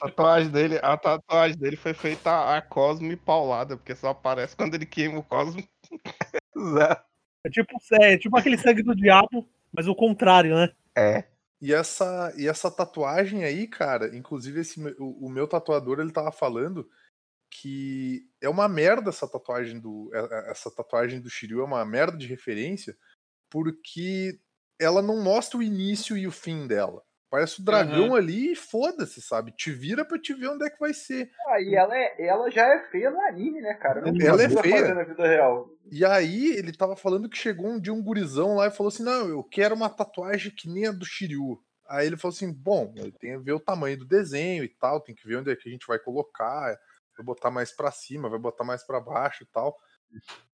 A tatuagem dele, a tatuagem dele foi feita a Cosme paulada, porque só aparece quando ele queima o Cosme. É tipo, é tipo aquele sangue do diabo, mas o contrário, né? É. E essa, e essa tatuagem aí, cara, inclusive esse, o, o meu tatuador, ele tava falando que é uma merda essa tatuagem do é- é- essa tatuagem do Shiryu é uma merda de referência porque ela não mostra o início e o fim dela. Parece o dragão ali e foda-se, sabe? Te vira pra te ver onde é que vai ser. Ah, e ela, é, ela já é feia no anime, né, cara? Não Ela é precisa feia. fazer na vida real. E aí ele tava falando que chegou um dia um gurizão lá e falou assim: Não, eu quero uma tatuagem que nem a do Shiryu. Aí ele falou assim: Bom, tem que ver o tamanho do desenho e tal, tem que ver onde é que a gente vai colocar. Vai botar mais pra cima, vai botar mais pra baixo e tal.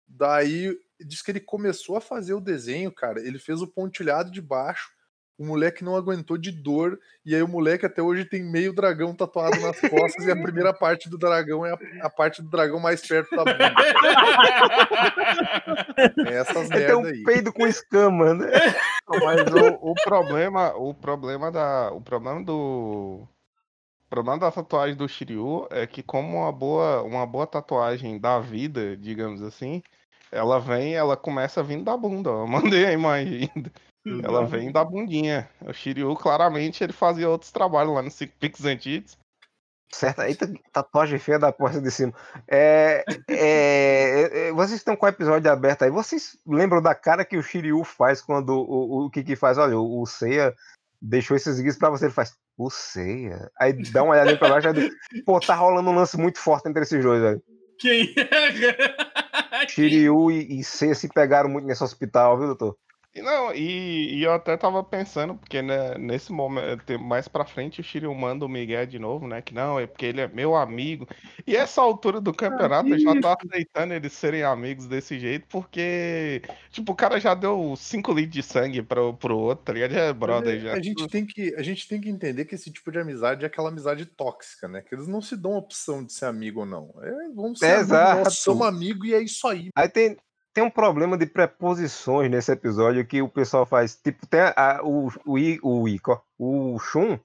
Daí diz que ele começou a fazer o desenho, cara. Ele fez o pontilhado de baixo. O moleque não aguentou de dor. E aí o moleque até hoje tem meio dragão tatuado nas costas. e a primeira parte do dragão é a, a parte do dragão mais perto da bunda. É essas tem um aí. peido com escama, né? Mas o, o problema, o problema da, o problema do, o problema da tatuagem do Shiryu é que como uma boa, uma boa tatuagem da vida, digamos assim, ela vem, ela começa vindo da bunda. ó. Eu mandei a imagem. Ela vem da bundinha. O Shiryu claramente ele fazia outros trabalhos lá no Six Pix antigos. Certo, eita, tatuagem feia da porta de cima. É, é, é, vocês estão com o episódio aberto aí. Vocês lembram da cara que o Shiryu faz quando o, o, o Kiki faz? Olha, o, o Seiya deixou esses guias pra você. Ele faz, o Seiya. Aí dá uma olhadinha pra baixo. Aí, diz, Pô, tá rolando um lance muito forte entre esses dois, velho. Quem? Shiryu e, e se pegaram muito nesse hospital, viu, doutor? E não, e, e eu até tava pensando, porque né, nesse momento, mais pra frente, o Shiryu manda o Miguel de novo, né? Que não, é porque ele é meu amigo. E essa altura do campeonato eu já tô aceitando eles serem amigos desse jeito, porque, tipo, o cara já deu 5 litros de sangue pro, pro outro, tá ligado? É brother já. A gente, tem que, a gente tem que entender que esse tipo de amizade é aquela amizade tóxica, né? Que eles não se dão a opção de ser amigo ou não. É, vamos ser amigos, Exato. nós somos amigos e é isso aí. Aí tem, tem um problema de preposições nesse episódio que o pessoal faz. Tipo, tem a- o, o, I- o Ico, ó, o Shun,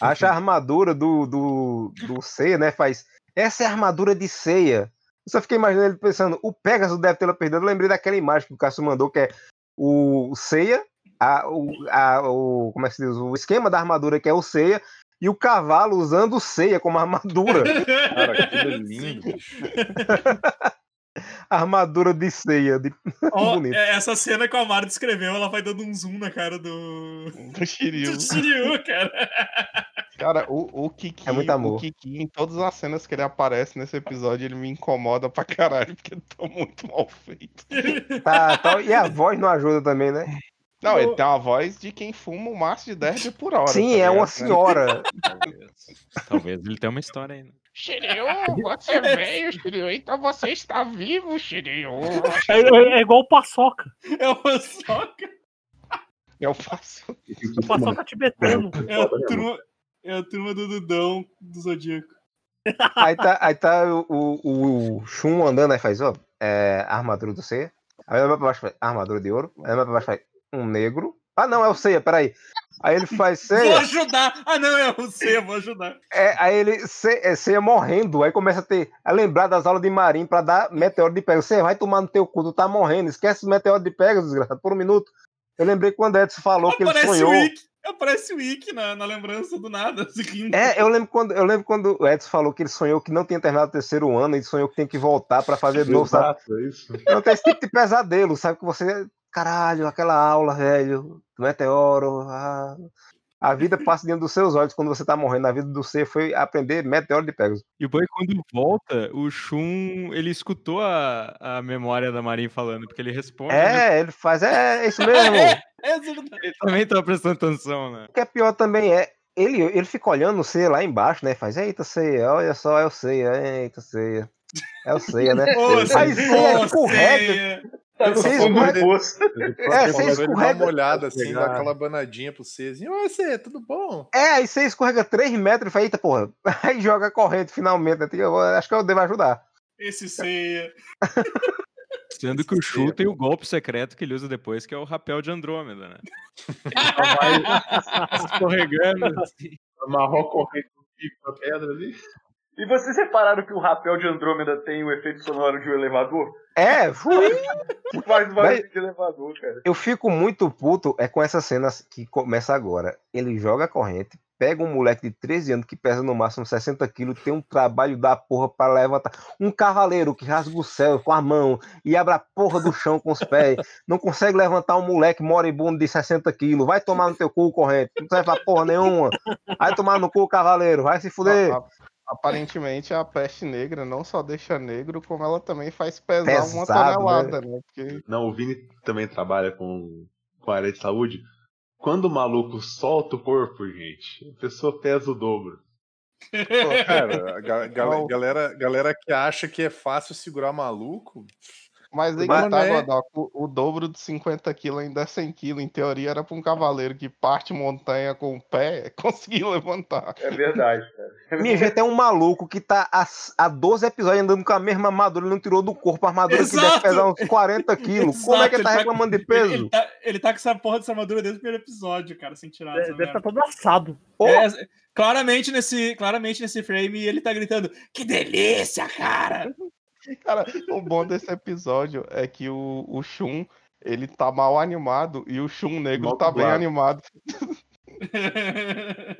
acha a armadura do, do, do Seiya, né? Faz. Essa é a armadura de Seiya. Eu só fiquei imaginando ele pensando, o Pegasus deve tê-la perdido. Eu lembrei daquela imagem que o Cássio mandou, que é o Seiya, a, o, a, o, como é que se diz? O esquema da armadura que é o Seiya, e o cavalo usando o Seiya como armadura. Cara, é lindo. armadura de Seiya. De... É, essa cena que o Amaro descreveu, ela vai dando um zoom na cara do. Do Shiryu. Do Shiryu, cara. Cara, o, o Kiki, É muito amor. o Kiki, em todas as cenas que ele aparece nesse episódio, ele me incomoda pra caralho, porque tá muito mal feito. Tá, tá, e a voz não ajuda também, né? Não, ele tem uma voz de quem fuma um maço de 10 por hora. Sim, tá é uma senhora. Talvez. Talvez ele tenha uma história aí. né? Shiryu, você veio, Shiryu, então você está vivo, Shiryu. É, é- é igual paçoca. É uma soca. Eu faço. Paçoca tibetano. É a turma, é a turma do Dudão do Zodíaco. Aí tá, aí tá o, o, o Shun andando, aí faz, ó, é, armadura do Seiya. Aí vai pra baixo, faz, armadura de ouro. Aí vai pra baixo, faz, um negro. Ah, não, é o Seiya, peraí. Aí ele faz Vou ceia. ajudar! Ah, não, é você, eu vou ajudar. É, aí ele ce- é, ceia morrendo. Aí começa a ter a lembrar das aulas de marinho pra dar meteoro de Pegasus. Você vai tomar no teu cu, tu tá morrendo. Esquece o meteoro de Pegasus, desgraçado, por um minuto. Eu lembrei quando o Edson falou que ele Aparece o sonhou. Wick. Aparece o Wick na, na lembrança do nada, se rindo. É, eu lembro, quando, eu lembro quando o Edson falou que ele sonhou que não tinha terminado o terceiro ano e sonhou que tem que voltar pra fazer novo, sabe? Exato, é isso. Não tem esse tipo de pesadelo, sabe? Que você. Caralho, aquela aula, velho, do meteoro. ah. A vida passa diante dos seus olhos quando você tá morrendo. A vida do ser foi aprender meteoro de Pegasus. E o Boi, quando volta, o Shun, ele escutou a, a memória da Marin falando, porque ele responde. né? É, ele faz, é, é isso mesmo. É verdade. Ele também tá prestando atenção, né? O que é pior também é. Ele, ele fica olhando o ceia lá embaixo, né? Faz, eita, ceia, olha só, é o ceia, eita, ceia. É o ceia, né? Ô, Aí ceia ô, escorrega. Ceia. Tá vai- poço. É, você ele dá uma escorrega. olhada assim, dá aquela banadinha pro Cezinho. Oi, Cê, tudo bom? É, aí você escorrega 3 metros e fala, eita, porra. Aí joga a corrente finalmente. né? Acho que eu devo ajudar. Esse ceia. Sendo que o Shun tem o golpe secreto que ele usa depois, que é o rapel de Andrômeda, né? Escorregando. assim. Amarrou a corrente no pico da pedra ali. E vocês repararam que o rapel de Andrômeda tem o efeito sonoro de um elevador? É, fui. Faz Mas- barulho de elevador, cara. Eu fico muito puto é com essa cena que começa agora. Ele joga a corrente, pega um moleque de 13 anos que pesa no máximo 60 quilos, tem um trabalho da porra pra levantar. Um cavaleiro que rasga o céu com a mão e abre a porra do chão com os pés. Não consegue levantar um moleque moribundo de 60 quilos. Vai tomar no teu cu, corrente. Não serve pra porra nenhuma. Vai tomar no cu, cavaleiro. Vai se fuder. Aparentemente a peste negra não só deixa negro, como ela também faz pesar uma Pesado, tonelada, né? Porque Não, o Vini também trabalha com, com a área de saúde. Quando o maluco solta o corpo, gente, a pessoa pesa o dobro. Cara, a ga- ga- galera, galera que acha que é fácil segurar maluco. Mas aí Mas que tá, Godoc, o, o dobro de 50 quilos ainda é 100 quilos. Em teoria era pra um cavaleiro que parte montanha com o pé conseguir levantar. É verdade, cara. Minha gente, é um maluco que tá há, há 12 episódios andando com a mesma armadura, ele não tirou do corpo a armadura que deve Exato! pesar uns 40 quilos. Como é que ele tá Exato, reclamando de Ele, ele peso? tá, ele tá com essa porra dessa armadura desde o primeiro episódio, cara, sem tirar. Deve estar merda. todo assado. Ô, É, claramente, nesse, claramente nesse frame ele tá gritando: Que delícia, cara! Cara, o bom desse episódio é que o, o Shun, ele tá mal animado e o Shun negro tá bem animado.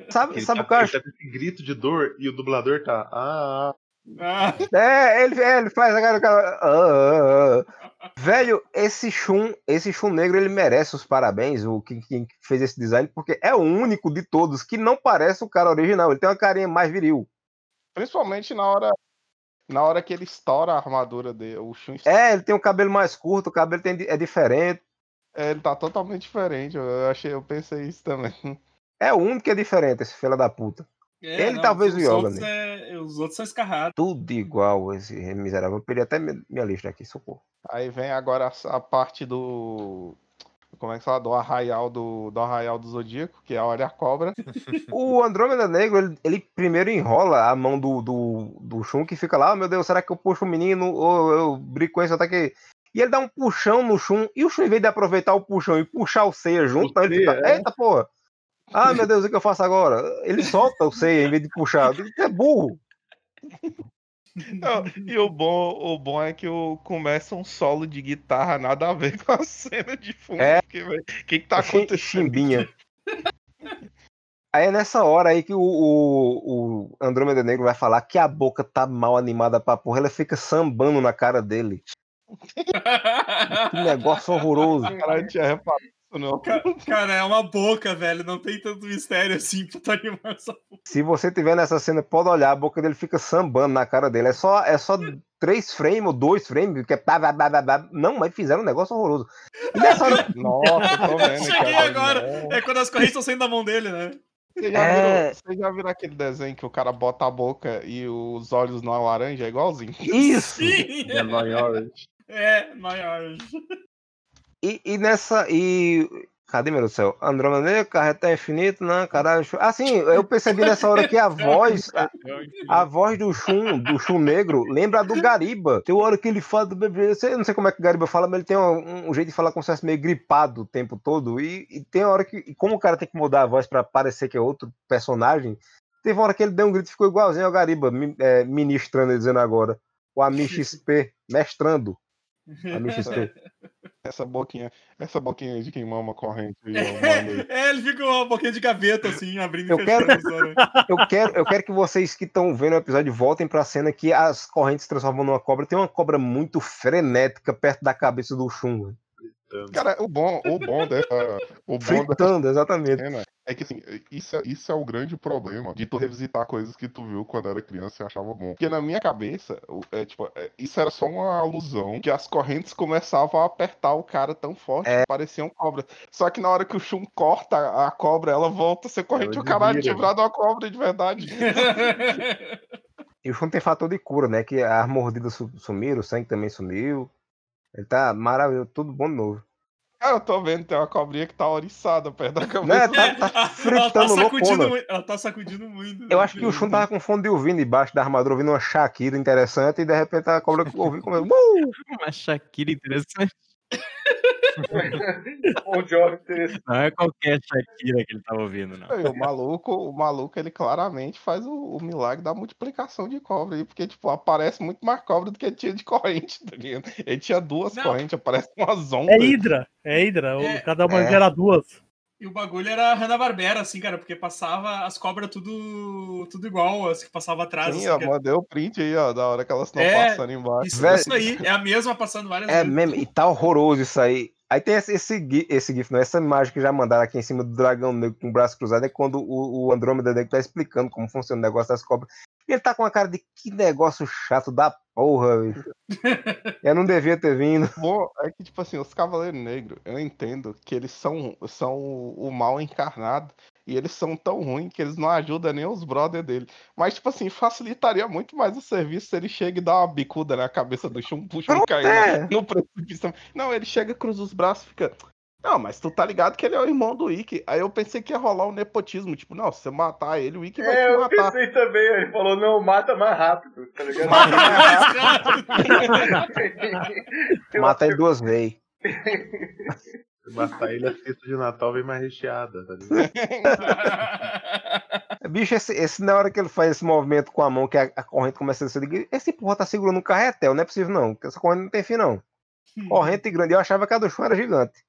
Sabe, Ele sabe tá, o que eu ele acho? tá com esse grito de dor e o dublador tá. Ah, ah. Ah, É, ele, é, ele faz aquela. aquela- ah, ah, ah. Velho, esse Shun, esse Shun negro, ele merece os parabéns, o que, quem fez esse design, porque é o único de todos que não parece o cara original. Ele tem uma carinha mais viril. Principalmente na hora, na hora que ele estoura a armadura dele. O Shun É, ele tem o cabelo mais curto, o cabelo tem, é diferente. é, ele tá totalmente diferente. Eu achei, eu pensei isso também. É o único que é diferente, esse filho da puta. é, Ele talvez os o Yoga, outros é- os outros são escarrados. Tudo igual esse miserável. Eu perdi até minha, minha lista aqui, socorro. Aí vem agora a, a parte do. Como é que fala? Do arraial do, do arraial do Zodíaco, que é a Olha a Cobra. O Andrômeda Negro, ele, ele primeiro enrola a mão do, do, do Shun, que fica lá, oh, meu Deus, será que eu puxo o menino ou eu brigo com esse até que... E ele dá um puxão no Shun, e o Shun, em vez de aproveitar o puxão e puxar o Seiya junto, não, ele fica, eita porra, ah, meu Deus, o que eu faço agora? Ele solta o Seiya em vez de puxar, ele é burro. Não, e o bom, o bom é que o, começa um solo de guitarra nada a ver com a cena de fundo. É. O que, que tá acontecendo? Chimbinha. Aí é nessa hora aí que o, o, o Andrômeda Negro vai falar que a boca tá mal animada pra porra, ela fica sambando na cara dele. Que negócio horroroso. Cara, eu tinha reparado não. Ca- Cara, é uma boca, velho. Não tem tanto mistério assim pra tu animar essa porra. Se você tiver nessa cena, pode olhar, a boca dele fica sambando na cara dele. É só, é só três frames ou dois frames, que é. Não, mas fizeram um negócio horroroso. E nessa hora, Nossa, eu tô vendo. Cheguei cara. agora. É quando as correntes estão saindo da mão dele, né? Você já, É. viram, você já viram aquele desenho que o cara bota a boca e os olhos não é laranja? É igualzinho. isso! Sim! É Orange. É, maior. E, e nessa. E Cadê, meu céu? Andrômeda Negra, carreta infinito, não, caralho. Assim, eu percebi nessa hora que a voz, a, a voz do Shun, do Shun negro, lembra a do Gariba. Tem uma hora que ele fala do bebê, eu não sei como é que o Gariba fala, mas ele tem um, um jeito de falar como se fosse meio gripado o tempo todo. E, e tem uma hora que, e como o cara tem que mudar a voz pra parecer que é outro personagem, teve uma hora que ele deu um grito e ficou igualzinho ao Gariba, é, ministrando, dizendo agora. O Ami XP, mestrando. Essa boquinha, essa boquinha de quem mama corrente aí. É, ele fica com uma boquinha de gaveta, assim, abrindo Eu e quero-? Eu quero, eu quero que vocês que estão vendo o episódio voltem pra cena que as correntes se transformam numa cobra. Tem uma cobra muito frenética perto da cabeça do Shun. Velho. Cara, o bom, o bom dessa. O bom dessa Fritando, exatamente. cena é que assim, isso é, isso é o grande problema de tu revisitar coisas que tu viu quando era criança e achava bom. Porque na minha cabeça, o- é, tipo, é, isso era só uma alusão que as correntes começavam a apertar o cara tão forte que pareciam cobras. Só que na hora que o Shun corta a cobra, ela volta a ser corrente Ela o caralho tinha virado uma cobra de verdade. E o Shun tem fator de cura, né? Que as mordidas su- sumiram, o sangue também sumiu. Ele tá maravilhoso, tudo bom de novo. Cara, eu tô vendo, tem uma cobrinha que tá oriçada perto da cabeça. Né, tá, tá ela tá fritando sacudindo loucona. muito. Ela tá sacudindo muito. Eu acho que o Shun tava com fone de ouvido embaixo da armadura, ouvindo uma Shakira interessante, e de repente a cobra ouviu como. Uh! Uma Shakira interessante. Bom interessante. Não é qualquer Shakira que ele tava ouvindo, não. O maluco, o maluco, ele claramente faz o, o milagre da multiplicação de cobra aí, porque, tipo, aparece muito mais cobra do que tinha de corrente, tá ligado? Ele tinha duas Não. correntes, aparece umas ondas. É Hydra, é Hydra. o- É. Cada uma É. gera duas. E o bagulho era Hanna-Barbera, assim, cara, porque passava as cobras tudo, tudo igual, as que passavam atrás. Sim, assim, ó, cara. mandei o print aí, ó, da hora que elas estão É, passando embaixo. Isso, Velho. isso aí, é a mesma passando várias É vezes. mesmo, e tá horroroso isso aí. Aí tem esse, esse, gif, esse gif, não, essa imagem que já mandaram aqui em cima do dragão negro com o braço cruzado, é quando o, o Andrômeda negro tá explicando como funciona o negócio das cobras. Ele tá com uma cara de que negócio chato da porra, bicho. Eu não devia ter vindo. Bom, é que, tipo assim, os Cavaleiros Negros, eu entendo que eles são, são o mal encarnado. E eles são tão ruins que eles não ajudam nem os brother dele. Mas, tipo assim, facilitaria muito mais o serviço se ele chega e dá uma bicuda na cabeça do chum, puxa um Pronto, cair é. no precipício. Não, ele chega, cruza os braços e fica. Não, mas tu tá ligado que ele é o irmão do Ikki. Aí eu pensei que ia rolar um nepotismo. Tipo, não, se você matar ele, o Ikki vai É, te eu matar. pensei também. Ele falou, não, mata mais rápido, tá ligado? Eu Mata ele duas vezes. Se matar ele, a festa de Natal vem mais recheada, tá ligado? Bicho, esse, esse na hora que ele faz esse movimento com a mão, que a, a corrente começa a eu digo, esse porra tá segurando um carretel, não é possível não, porque essa corrente não tem fim não. Corrente grande, eu achava que a do chão era gigante.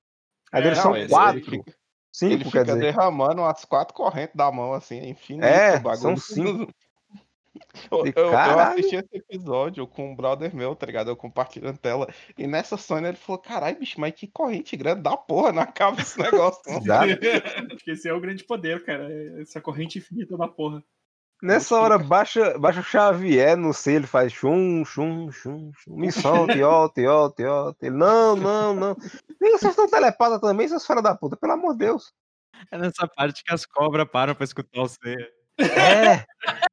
Aí É, Não, são ele- quatro, Ele fica, cinco, ele quer fica dizer. derramando umas quatro correntes da mão, assim, é infinito É, o bagulho. são cinco. Eu, eu- assisti esse episódio com um brother meu, tá ligado? Eu compartilhando tela. E nessa Sônia ele falou: caralho, bicho, mas que corrente grande da porra, não acaba esse negócio. não." Porque esse é o grande poder, cara. Essa corrente infinita da porra. Nessa hora, baixa, baixa o Xavier no C, ele faz chum, chum, chum, chum. Me solte, olte, olte, olte. Ele, não, não, não. Nem vocês estão telepadas também, seus filhos da puta, pelo amor de Deus. É nessa parte que as cobras param pra escutar o C. É,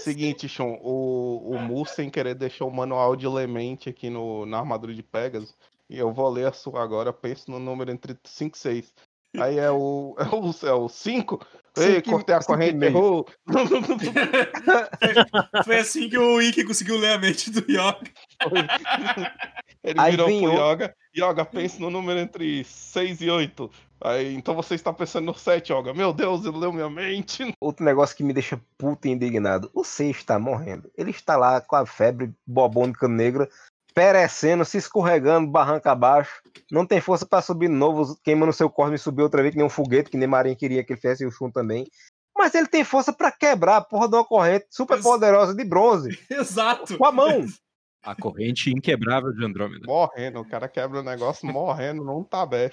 Seguinte, Sean, o, o Mu sem querer deixou o manual de Lemente aqui no, na armadura de Pegasus. E eu vou ler a sua agora, penso no número entre 5 e 6. Aí é o. É o 5. É o cinco? Ei, Cinco e- cortei a corrente, errou. Foi assim que o Ikki conseguiu ler a mente do Yoga. Ele Aí virou vem pro o- Yoga. Yoga, pense no número entre 6 e 8. Aí, então você está pensando no 7, Yoga. Meu Deus, ele leu minha mente. outro negócio que me deixa puto e indignado. O C está morrendo. Ele está lá com a febre bobônica negra, perecendo, se escorregando, barranca abaixo. Não tem força pra subir de novo, queimando seu corpo e subir outra vez, que nem um foguete, que nem Marinho queria que ele fizesse e o Shun também. Mas ele tem força pra quebrar a porra de uma corrente super poderosa de bronze. Exato. Com a mão. A corrente inquebrável de Andrômeda. Morrendo, o cara quebra o negócio morrendo, não tá bem.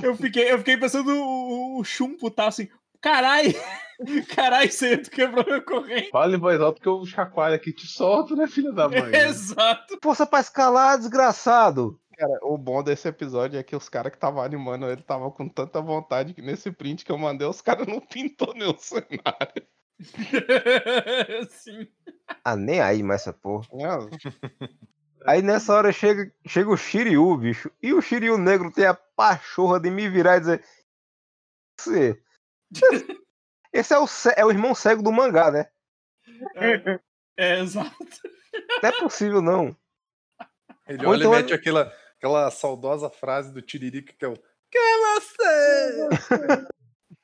Eu fiquei, eu fiquei pensando o, o Chumpo tá assim. Carai! Carai, você quebrou meu corrente. Fala em voz alta que eu chacoalho aqui, te solto, né, filha da mãe? Exato. Força pra escalar, desgraçado. Cara, o bom desse episódio é que os caras que estavam animando ele estavam com tanta vontade que nesse print que eu mandei, os caras não pintou nem o cenário. Sim. Ah, nem aí mais essa porra. Não, Aí nessa hora chega, chega o Shiryu, bicho. E o Shiryu negro tem a pachorra de me virar e dizer. Você. Esse é o, é o irmão cego do mangá, né? É, é, exato. Não é possível, não. Ele olha então e mete aquela, aquela saudosa frase do Tiririca que é o Que é você?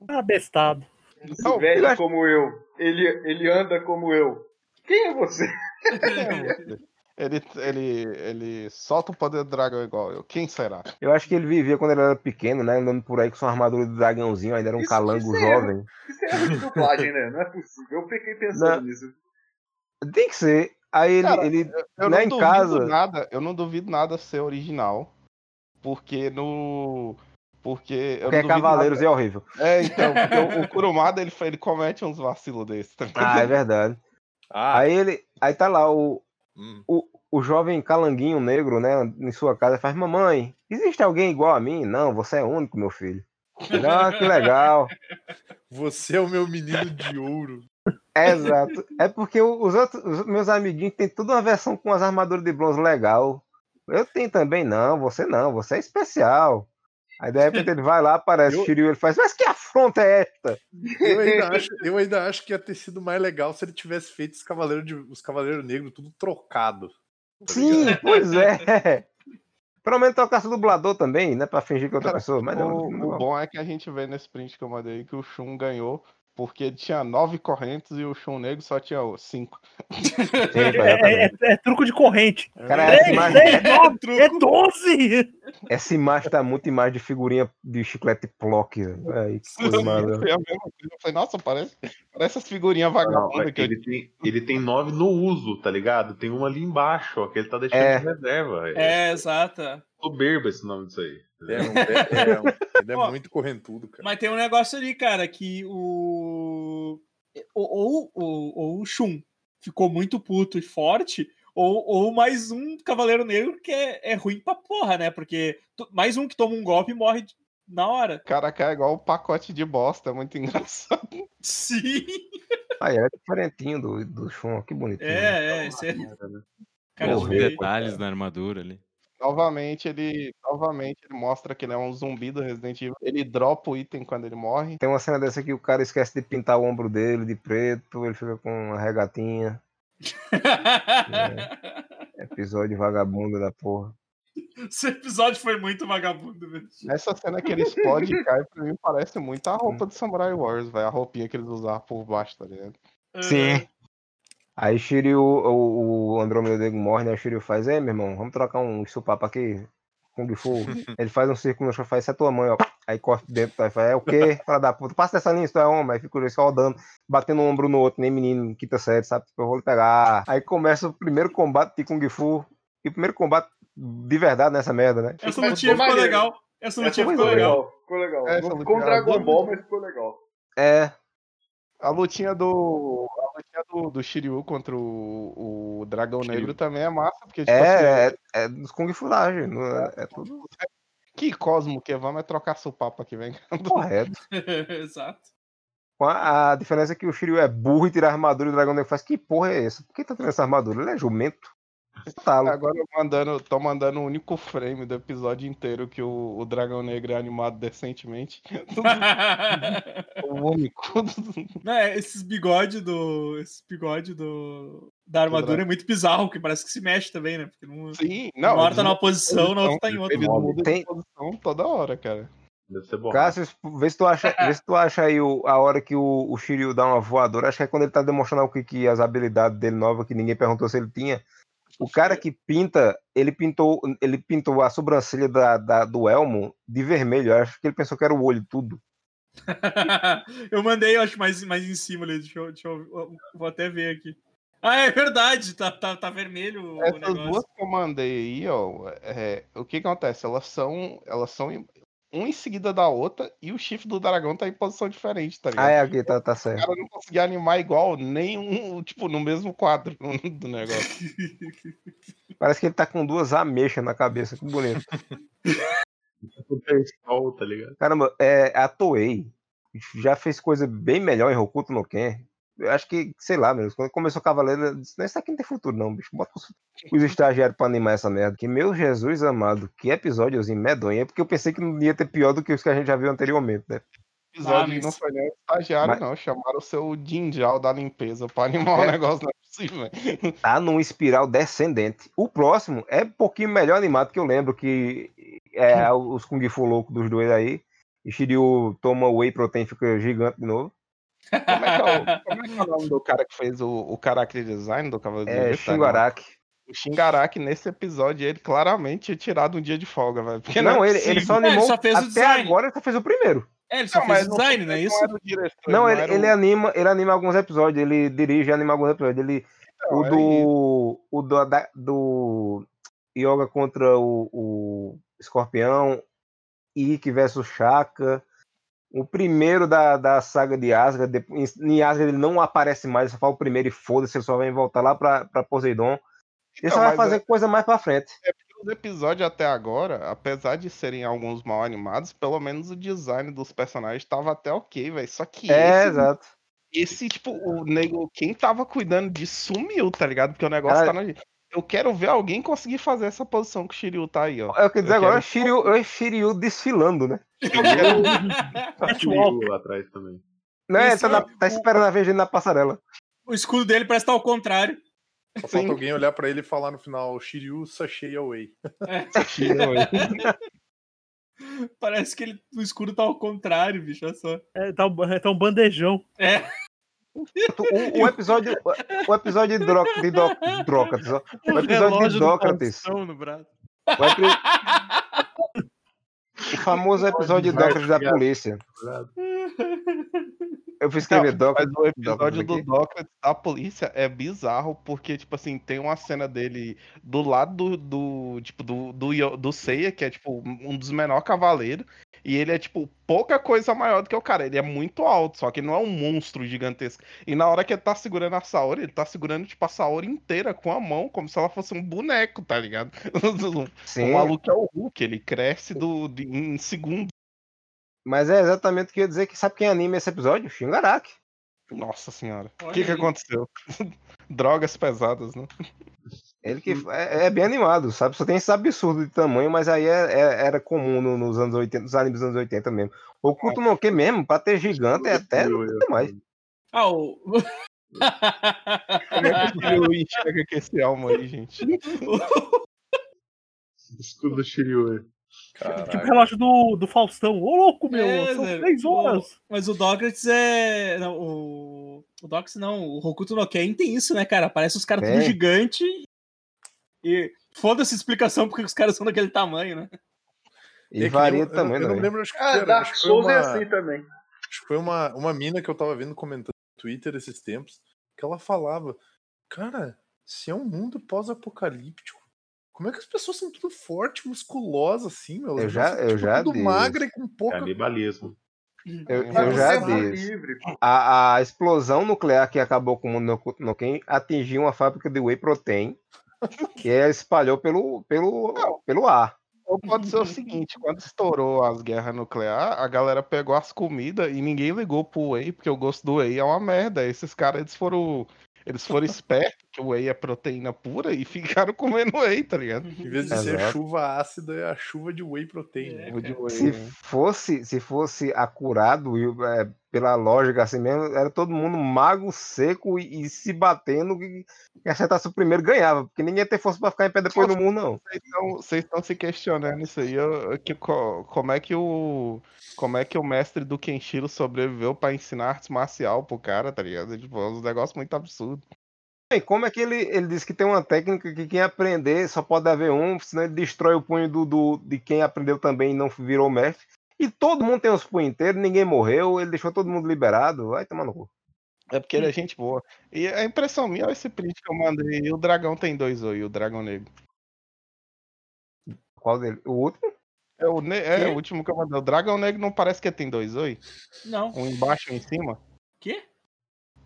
Ah, bestado. Não, Velho acho- como eu. Ele, ele anda como eu. Quem é você? Ele, ele, ele solta o poder do dragão igual eu. Quem será? Eu acho que ele vivia quando ele era pequeno, né? Andando por aí com sua armadura de dragãozinho, ainda era um Isso- calango isso é jovem. Isso é erro de dublagem, né? Não é possível. Eu fiquei pensando Não. nisso. Tem que ser. Aí ele, Cara, ele Eu Lá não em duvido casa- nada, eu não duvido nada ser original, porque no porque não duvido Cavaleiros nada. é horrível. É, então, porque o, o Kurumada ele, ele comete uns vacilos desses. Tá? Ah, é verdade. Ah, Aí ele. Aí tá lá o, hum. o, o jovem calanguinho negro, né? Em sua casa, faz, mamãe, existe alguém igual a mim? Não, você é único, meu filho. Ah, que legal. você é o meu menino de ouro. É, exato. É porque os outros, os meus amiguinhos têm tudo uma versão com as armaduras de bronze legal. Eu tenho também, não, você não, você é especial. Aí de repente ele vai lá, aparece Eu- o Shiryu, ele faz, mas que afronta é esta? Eu ainda, acho, eu ainda acho que ia ter sido mais legal se ele tivesse feito os Cavaleiros, de, os Cavaleiros Negros tudo trocado. tá Sim, pois é. Pelo menos trocasse o dublador também, né? Pra fingir que outra Cara, pessoa. Mas não, o, não, o bom é que a gente vê nesse print que eu mandei que o Shun ganhou porque ele tinha nove correntes e o Shun negro só tinha cinco. É, exatamente. é- é truco de corrente. Cara, essa imagem, seis, nove, truco. é 12! essa imagem tá muito imagem de figurinha de chiclete Plock. velho. Aí, que coisa maravilhosa. Eu falei, nossa, parece, parece as figurinhas vagabundas que ele, tem, ele tem nove no uso, tá ligado? Tem uma ali embaixo, ó, que ele tá deixando É. de reserva. É É, exato. soberba esse nome disso aí. É, um- é- é um- ele é Ó, muito correntudo, cara. Mas tem um negócio ali, cara, que o. Ou, ou, ou, ou o Shun ficou muito puto e forte, ou, ou mais um Cavaleiro Negro que é, é ruim pra porra, né? Porque mais um que toma um golpe e morre de- na hora. O cara cai igual o pacote de bosta, é muito engraçado. Sim. Aí é diferentinho do, do Shun, que bonitinho. É, é. Esse é... Cara, feio. Detalhes na armadura ali. Novamente ele, novamente ele mostra que ele é um zumbi do Resident Evil. Ele dropa o item quando ele morre. Tem uma cena dessa que o cara esquece de pintar o ombro dele de preto, ele fica com uma regatinha. Episódio vagabundo da porra. Esse episódio foi muito vagabundo, velho. Nessa cena que ele explode e cai, pra mim parece muito a roupa do Samurai Wars, velho. A roupinha que eles usavam por baixo, tá ligado? Sim. Aí Shiryu, o, o Andrômeda Negro morre, né? O Shiryu faz, é, meu irmão, vamos trocar um supapo aqui. Kung Fu. Ele faz um círculo no chão, faz, essa é tua mãe, ó. Aí corta dentro, aí faz, é o quê? Fala da puta, passa dessa linha, se tu é homem. Aí fica os dois rodando, batendo um ombro no outro, nem menino, quinta série, sabe? Tipo, eu vou lhe pegar. Aí começa o primeiro combate de Kung Fu. E o primeiro combate de verdade nessa merda, né? Essa lutinha ficou maneiro. legal. Essa lutinha ficou legal. legal. Ficou legal. Ficou um Dragon Ball, mas ficou legal. É, A lutinha do. A lutinha do, do Shiryu contra o, o Dragão Shiryu. Negro também é massa, porque, tipo assim, é, é, é dos Kung Fulagem, não é, é tudo que Cosmo que vamos é trocar supapo aqui, vem. correto. Exato. Com A, a diferença é que o Shiryu é burro e tira a armadura e o Dragão Negro faz, que porra é essa? Por que tá tendo essa armadura? Ele é jumento. Tá, Agora eu mandando, tô mandando o único frame do episódio inteiro que o, o Dragão Negro é animado decentemente. o único. É, esses bigode do. Esse bigode do. Da armadura é muito bizarro, que parece que se mexe também, né? Porque não, Sim, não. uma hora tá numa posição, na outra tá em outra. Eles mudam Tem- posição toda hora, cara. Deve ser bom. Cássio, vê se tu acha, vê se tu acha aí o- a hora que o, o Shiryu dá uma voadora. Acho que é quando ele tá demonstrando o que, que as habilidades dele novas, que ninguém perguntou se ele tinha. O cara que pinta, ele pintou, ele pintou a sobrancelha da, da- do Elmo de vermelho. Eu acho que ele pensou que era o olho tudo. eu mandei, eu acho, mais, mais em cima ali. Deixa eu, deixa eu- Vou até ver aqui. Ah, é verdade, tá, tá, tá vermelho o Essas negócio. duas que eu mandei aí, ó, é, o que que acontece? Elas são, elas são uma em seguida da outra e o chifre do dragão tá em posição diferente, tá ligado? Ah, é aqui, tá, tá O certo. cara não conseguia animar igual nenhum, tipo, no mesmo quadro do negócio. Parece que ele tá com duas ameixas na cabeça. Que bonito. Super sol, tá ligado? Caramba, é, a Toei já fez coisa bem melhor em Hokuto no Ken. Eu acho que, sei lá, mesmo, quando começou Cavaleiro, eu disse, não, isso aqui não tem futuro, não, bicho. Bota os, os estagiários pra animar essa merda. Que, meu Jesus amado, que episódiozinho medonho. É porque eu pensei que não ia ter pior do que os que a gente já viu anteriormente, né? O episódio mas- não foi nem o estagiário, Mas- não. Chamaram o seu Jinjal da limpeza pra animar o É. negócio, não é possível. Tá num espiral descendente. O próximo é um pouquinho melhor animado, que eu lembro que é os Kung Fu loucos dos dois aí. E Shiryu toma whey protein e fica gigante de novo. Como é, que é o, como é que é o nome do cara que fez o, o character design do Cavaleiro do É Zodíaco? Shingaraki. O Shingaraki, nesse episódio, ele claramente tinha tirado um dia de folga, velho. Porque Não, é ele, ele só possível. animou. É, ele só fez o até design. agora ele só fez o primeiro. É, ele só Não, fez o não- design, não é isso? era o diretor, Não, ele, era ele o- anima, ele anima alguns episódios, ele dirige e anima alguns episódios. Ele, Não, o é do. O do, da- do Yoga contra o, o Escorpião, Ikki versus Shaka. O primeiro da, da saga de Asgard, em Asgard ele não aparece mais, só fala o primeiro e foda-se, ele só vai voltar lá pra, pra Poseidon. Ele só Não, vai fazer é- coisa mais pra frente. Os episódios até agora, apesar de serem alguns mal animados, pelo menos o design dos personagens tava até ok, velho. Só que É, esse, exato. esse, tipo, o nego, quem tava cuidando disso sumiu, tá ligado? Porque o negócio Cara- tá no. Eu quero ver alguém conseguir fazer essa posição que o Shiryu tá aí, ó. É o que eu dizer Eu agora, é quero- Shiryu, é Shiryu desfilando, né? Quero, Shiryu lá atrás também. Não, Isso tá, na- é tá o- esperando a vez dele na passarela. O escudo dele parece estar ao contrário. Só falta alguém olhar pra ele e falar no final, Shiryu Sashei Away. Parece que ele, o escudo tá ao contrário, bicho. Olha só. É, tá, um- é, tá um bandejão. É. O, o episódio, o episódio de, Dro, de Dro, Drócrates, ó. O episódio de Dócrates. No braço. O, epi- o famoso episódio de Dócrates da polícia. Eu fui escrever Não, Dócrates. Mas o episódio do. Dócrates da polícia é bizarro, porque, tipo assim, tem uma cena dele do lado do, do tipo, do, do, do Seiya, que é, tipo, um dos menores cavaleiros, e ele é, tipo, pouca coisa maior do que o cara. Ele é muito alto, só que ele não é um monstro gigantesco. E na hora que ele tá segurando a Saori, ele tá segurando, tipo, a Saori inteira com a mão, como se ela fosse um boneco, tá ligado? Sim, O maluco é o Hulk, ele cresce do, de- em segundos. mas é exatamente o que eu ia dizer que sabe quem anima esse episódio? Shingaraki. Nossa senhora. O que, que aconteceu? Drogas pesadas, né? Ele que é, é bem animado, sabe? Só tem esse absurdo de tamanho, mas aí é- é- era comum no- nos anos 80, nos animes dos anos 80 mesmo. O Kuto no que mesmo, pra ter gigante, é até não tem mais. Ah, o. Como é que o Shiryu enxerga que esse alma aí, gente? Escudo do Shiryu. Tipo o Caraca. relógio do, do Faustão. Ô, louco, meu. É, são Zé, três horas. Mas o Dócrates é. Não, o. O Dócrates não, o Hokuto no Ken tem isso, né, cara? Parece os caras tudo Tem. gigante. E foda-se a explicação porque os caras são daquele tamanho, né? E É que varia eu, de tamanho eu, eu não também. lembro, acho que, Ah, era, Dark acho que foi Souls é uma, assim também. acho que foi uma, uma mina que eu tava vendo comentando no Twitter esses tempos, que ela falava, cara, se é um mundo pós-apocalíptico, como é que as pessoas são tudo forte, musculosas assim, meu? Eu já- eu já tudo disse. magra e com pouca... Canibalismo. Eu, eu já é disse. livre. A, a explosão nuclear que acabou com o mundo no Ken atingiu uma fábrica de whey protein que é, espalhou pelo, pelo, pelo ar. Ou pode ser o seguinte, quando estourou as guerras nucleares, a galera pegou as comidas e ninguém ligou pro whey, porque o gosto do whey é uma merda. Esses caras, eles foram. Eles foram espertos, que o whey é proteína pura, e ficaram comendo whey, tá ligado? Em vez de ser Exato. chuva ácida, é a chuva de whey protein. né? É, de cara. whey, Se né? fosse, se fosse acurado, é, pela lógica assim mesmo, era todo mundo mago, seco e, e se batendo, que, que acertasse o primeiro ganhava, porque ninguém ia ter força pra ficar em pé depois no mundo, não. Vocês estão- se questionando isso aí. eu- que co- como é que o. Como é que o mestre do Kenshiro sobreviveu pra ensinar artes marcial pro cara, tá ligado? Tipo, é um negócio muito absurdo. Bem, como é que ele, ele disse que tem uma técnica que quem aprender só pode haver um, senão ele destrói o punho do, do- de quem aprendeu também e não virou mestre. E todo mundo tem os punhos inteiros, ninguém morreu, ele deixou todo mundo liberado, vai tomar no cu. É porque ele é gente boa. E a impressão minha, olha esse print que eu mandei. E o dragão tem dois oi, o dragão negro. Qual dele? O último? É o, ne- é, o último que eu mandei. O dragão negro não parece que tem dois oi? Não. Um embaixo e um em cima? Quê?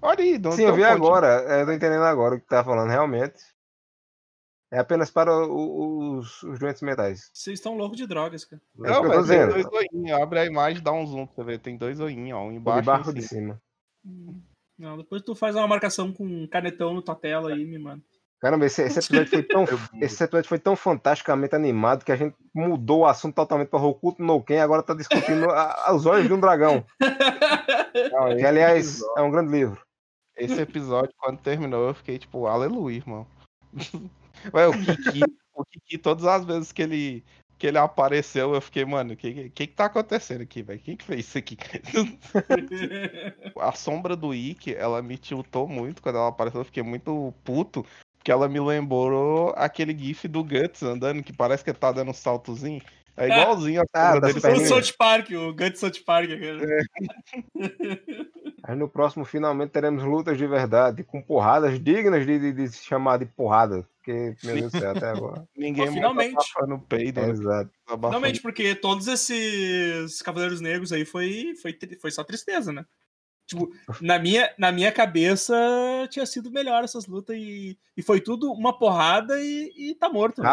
Olha aí, não Sim, eu vi pontinho. agora, é, eu tô entendendo agora o que tá falando, realmente. É apenas para os, os doentes mentais. Vocês estão loucos de drogas, cara. É Não, que eu tô mas tem dizendo. dois oinhos. Abre a imagem e dá um zoom pra você ver. Tem dois oinhos, ó. Um embaixo de baixo e um de em cima. cima. Não, depois tu faz uma marcação com um canetão na tua tela aí, me manda. Caramba, esse, esse episódio foi tão, esse episódio foi tão fantasticamente animado que a gente mudou o assunto totalmente para Hokuto no Ken e agora tá discutindo a- a- os olhos de um dragão. Que, aliás, é um grande livro. Esse episódio, quando terminou, eu fiquei tipo, aleluia, irmão. Ué, o Kiki, o Kiki, todas as vezes que ele, que ele apareceu, eu fiquei, mano, o que, que que tá acontecendo aqui, velho? Quem que fez isso aqui? A sombra do Ikki, ela me tiltou muito quando ela apareceu, eu fiquei muito puto, porque ela me lembrou aquele gif do Guts andando, que parece que tá dando um saltozinho. É igualzinho a Ah, das dele. o. South Park, o Guts South Park. aquele. Aí no próximo, finalmente, teremos lutas de verdade, com porradas dignas de, de, de se chamar de porrada. Porque, meu Deus do céu, até agora. Ninguém Pô, finalmente. tá abafando o peido. né? Exato. Abafando Realmente, porque todos esses Cavaleiros Negros aí foi, foi, foi só tristeza, né? Tipo, na minha, na minha cabeça tinha sido melhor essas lutas e, e foi tudo uma porrada e, e tá morto. né?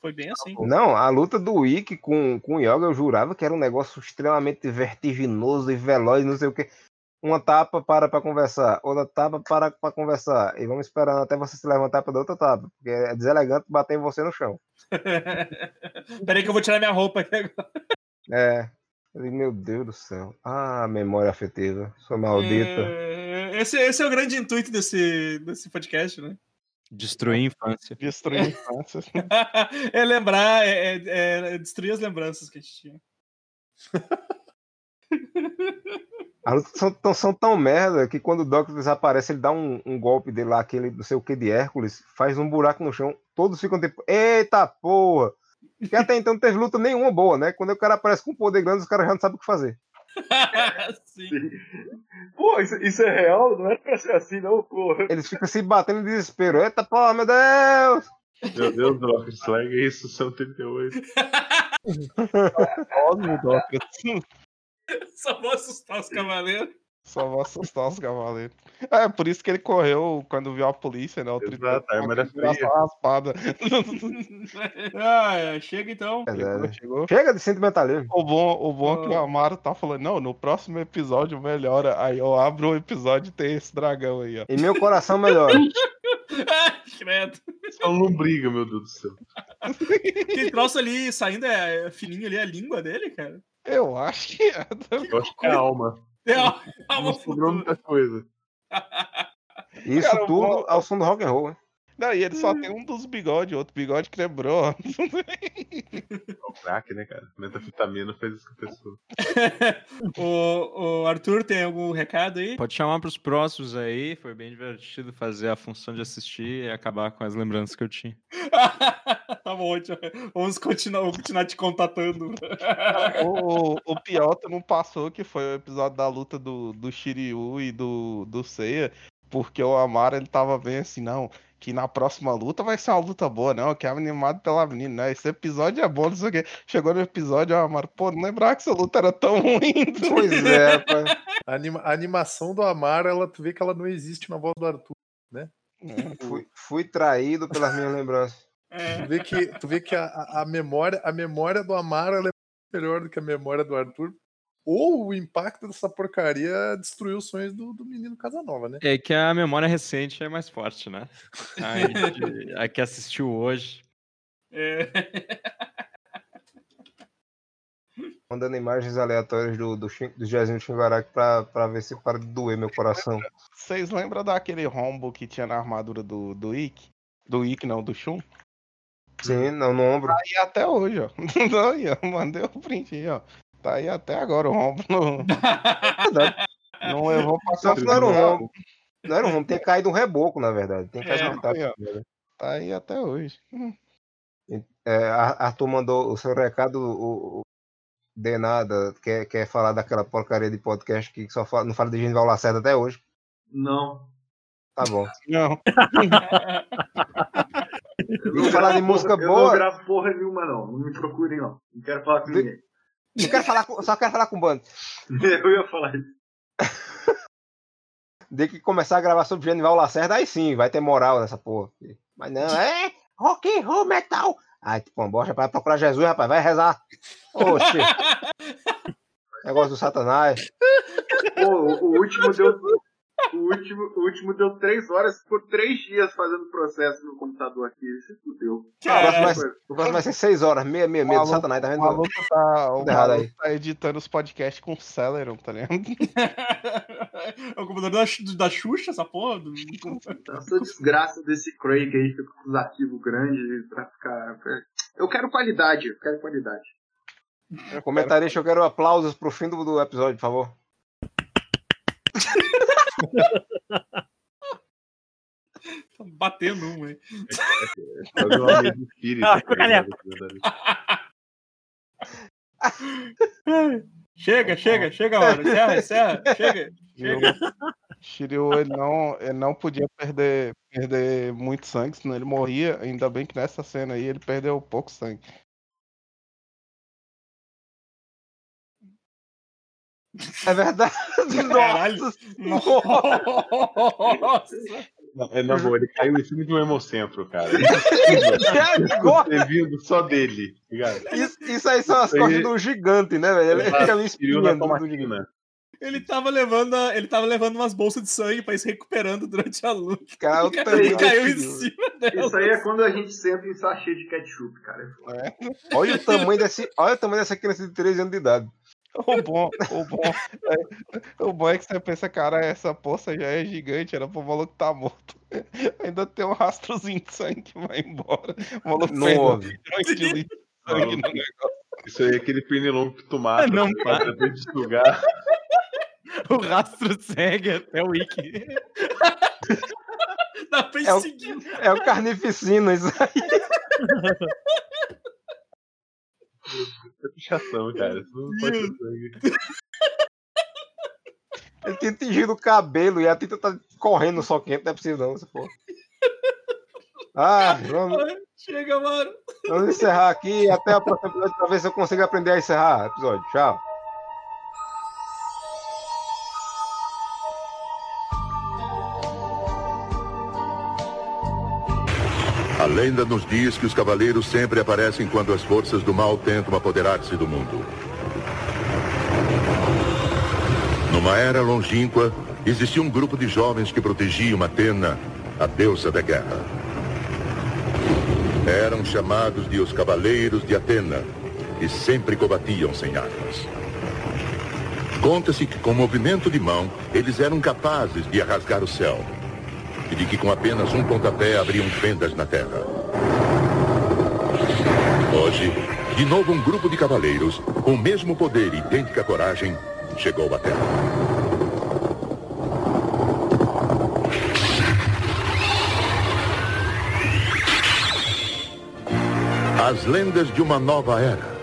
Foi bem assim. Não, a luta do Ikki com, com o Yoga eu jurava que era um negócio extremamente vertiginoso e veloz, não sei o que. Uma tapa para para conversar, outra tapa para para conversar. E vamos esperando até você se levantar para dar outra tapa, porque é deselegante bater você no chão. Peraí que eu vou tirar minha roupa aqui agora. É. Meu Deus do céu. Ah, memória afetiva. Sou maldita. É, esse, esse é o grande intuito desse, desse podcast, né? Destruir a infância. Destruir a infância. é lembrar, é, é- é destruir as lembranças que a gente tinha. As lutas são, tão- são tão merda que quando o Doctor desaparece, ele dá um, um golpe dele lá, aquele não sei o que de Hércules, faz um buraco no chão. Todos ficam tipo, eita porra! Porque até então não teve luta nenhuma boa, né? Quando o cara aparece com um poder grande, os caras já não sabem o que fazer. Sim. Pô, isso, isso é real? Não era pra ser assim, não, porra. Eles ficam se batendo em desespero. Eita porra, meu Deus! Meu Deus, Rocket, larga isso, são 38. Cosmo, Doctor. Só vou assustar os cavaleiros. Só vou assustar os cavaleiros. É, por isso que ele correu quando viu a polícia, né? O Exato, a só raspada. ah, é, chega então. É, Chegou, chegou. Chega de sentimentalismo. O bom, o bom é que o Amaro tá falando, não, no próximo episódio melhora. Aí eu abro o episódio e tem esse dragão aí, ó. Em meu coração melhor. Credo. Só lombriga, meu Deus do céu. Aquele troço ali saindo é fininho ali, a língua dele, cara. Eu acho que é. Eu acho que é a alma. É Não sobrou muita coisa. Isso Cara, tudo vou- ao som do rock and roll. hein? Não, e ele só tem um dos bigodes, outro bigode quebrou. É o crack, né, cara? Metafetamina fez isso com a pessoa. o, o Arthur tem algum recado aí? Pode chamar pros próximos aí. Foi bem divertido fazer a função de assistir e acabar com as lembranças que eu tinha. tá bom, tio. vamos continuar, vou continuar te contatando. o, o pior tu não passou, que foi o episódio da luta do, do Shiryu e do, do Seiya, porque o Amaro ele tava bem assim, não, que na próxima luta vai ser uma luta boa, não, que é animado pela menina, né? Esse episódio é bom, não sei o quê. Chegou no episódio, o Amaro, pô, não lembrava que essa luta era tão ruim. Pois é, rapaz. A, anima- a animação do Amar, ela, tu vê que ela não existe na voz do Arthur. Fui, fui traído pelas minhas lembranças. É. Tu vê que, tu vê que a, a- memória, a memória do Amar ela é melhor do que a memória do Arthur. Ou o impacto dessa porcaria destruiu os sonhos do, do menino Casanova, né? É que a memória recente é mais forte, né? A, gente- a que assistiu hoje. É. Mandando imagens aleatórias do, do, do Jazinho Shingaraki pra, pra ver se para de doer meu coração. Vocês lembram daquele rombo que tinha na armadura do, do Ikki? Do Ikki, não, do Shun? Sim, não no ombro. Tá aí até hoje, ó. Não, aí, ó. Mandei o print aí, ó. Tá aí até agora o rombo. Não, não eu vou passar Só não era um rombo. Não era um rombo, tem caído um reboco, na verdade. Tem caído É, um ó. Tá aí até hoje. É, Ar- Arthur mandou o seu recado, o, o de nada, quer, quer falar daquela porcaria de podcast que só fala, não fala de Genival Lacerda até hoje. Não. Tá bom. Não. Eu Vamos falar de música boa. Eu não gravo porra nenhuma, não. Não me procurem, não. Não quero falar com Vi- ninguém. Não quero falar com- só quero falar com o bando. Eu ia falar isso. De que começar a gravar sobre Genival Lacerda, aí sim, vai ter moral nessa porra. Mas não, é rock and roll metal. Ai, tipo, uma bosta, vai procurar Jesus, rapaz, vai rezar. Oxe. Negócio do satanás. Pô, o último deu. O último, o último deu três horas, ficou três dias fazendo processo no computador aqui. Se fudeu. O próximo, Caralho. vai, ser- o próximo vai ser 6 horas, meia, meia, meia do Satanás, tá O vendo? maluco tá, o Tudo errado aí. tá editando os podcasts com Celeron, tá ligado? é o computador da, da Xuxa, essa porra? Do... Essa desgraça desse Craig aí, fica com os arquivos grandes pra ficar. Eu quero qualidade, eu quero qualidade. Comentarista, eu quero aplausos pro fim do, do episódio, por favor. Tá batendo um, hein? Ah, tá? Chega, chega, chega, mano. Encerra, encerra. Chega. Chega. Shiryu, ele não, ele não podia perder, perder muito sangue, senão ele morria. Ainda bem que nessa cena aí ele perdeu pouco sangue. É verdade. Caralho. Nossa. Nossa. Não, é, na boa, ele caiu em cima de um hemocentro, cara. É Ter vindo só dele, ligado? Isso, isso aí são as costas do gigante, né, velho? Ele é uma Tirou espinha na do, do gigante. Ele tava levando, a- ele tava levando umas bolsas de sangue pra ir se recuperando durante a luta. Cara, o Ele caiu em cima dela. Isso aí é quando a gente senta em sachê de ketchup, cara. Olha o tamanho desse, olha o tamanho dessa criança de 13 anos de idade. O bom, o bom, é, o bom é que você pensa, cara, essa poça já é gigante, era pro maluco tá morto. Ainda tem um rastrozinho de sangue que vai embora. O maluco Não houve. Isso aí é aquele pernilongo que tu mata. Não, depois de sugar. O rastro segue até o Wiki. Dá pra É o-. É o carnificina, isso aí. É pichação, cara. Isso não pode ter sangue. Ele tinha tingido o cabelo e a tinta tá correndo só quente, não é possível não, essa porra. Ah, vamos, Chega, mano. vamos encerrar aqui. Até a próxima episódio pra ver se eu consigo aprender a encerrar o episódio. Tchau. Lenda nos diz que os cavaleiros sempre aparecem quando as forças do mal tentam apoderar-se do mundo. Numa era longínqua, existia um grupo de jovens que protegiam Atena, a deusa da guerra. Eram chamados de os Cavaleiros de Atena e sempre combatiam sem armas. Conta-se que com movimento de mão, eles eram capazes de rasgar o céu e de que com apenas um pontapé abriam fendas na terra. Hoje, de novo um grupo de cavaleiros, com o mesmo poder e idêntica coragem, chegou à Terra. As lendas de uma nova era.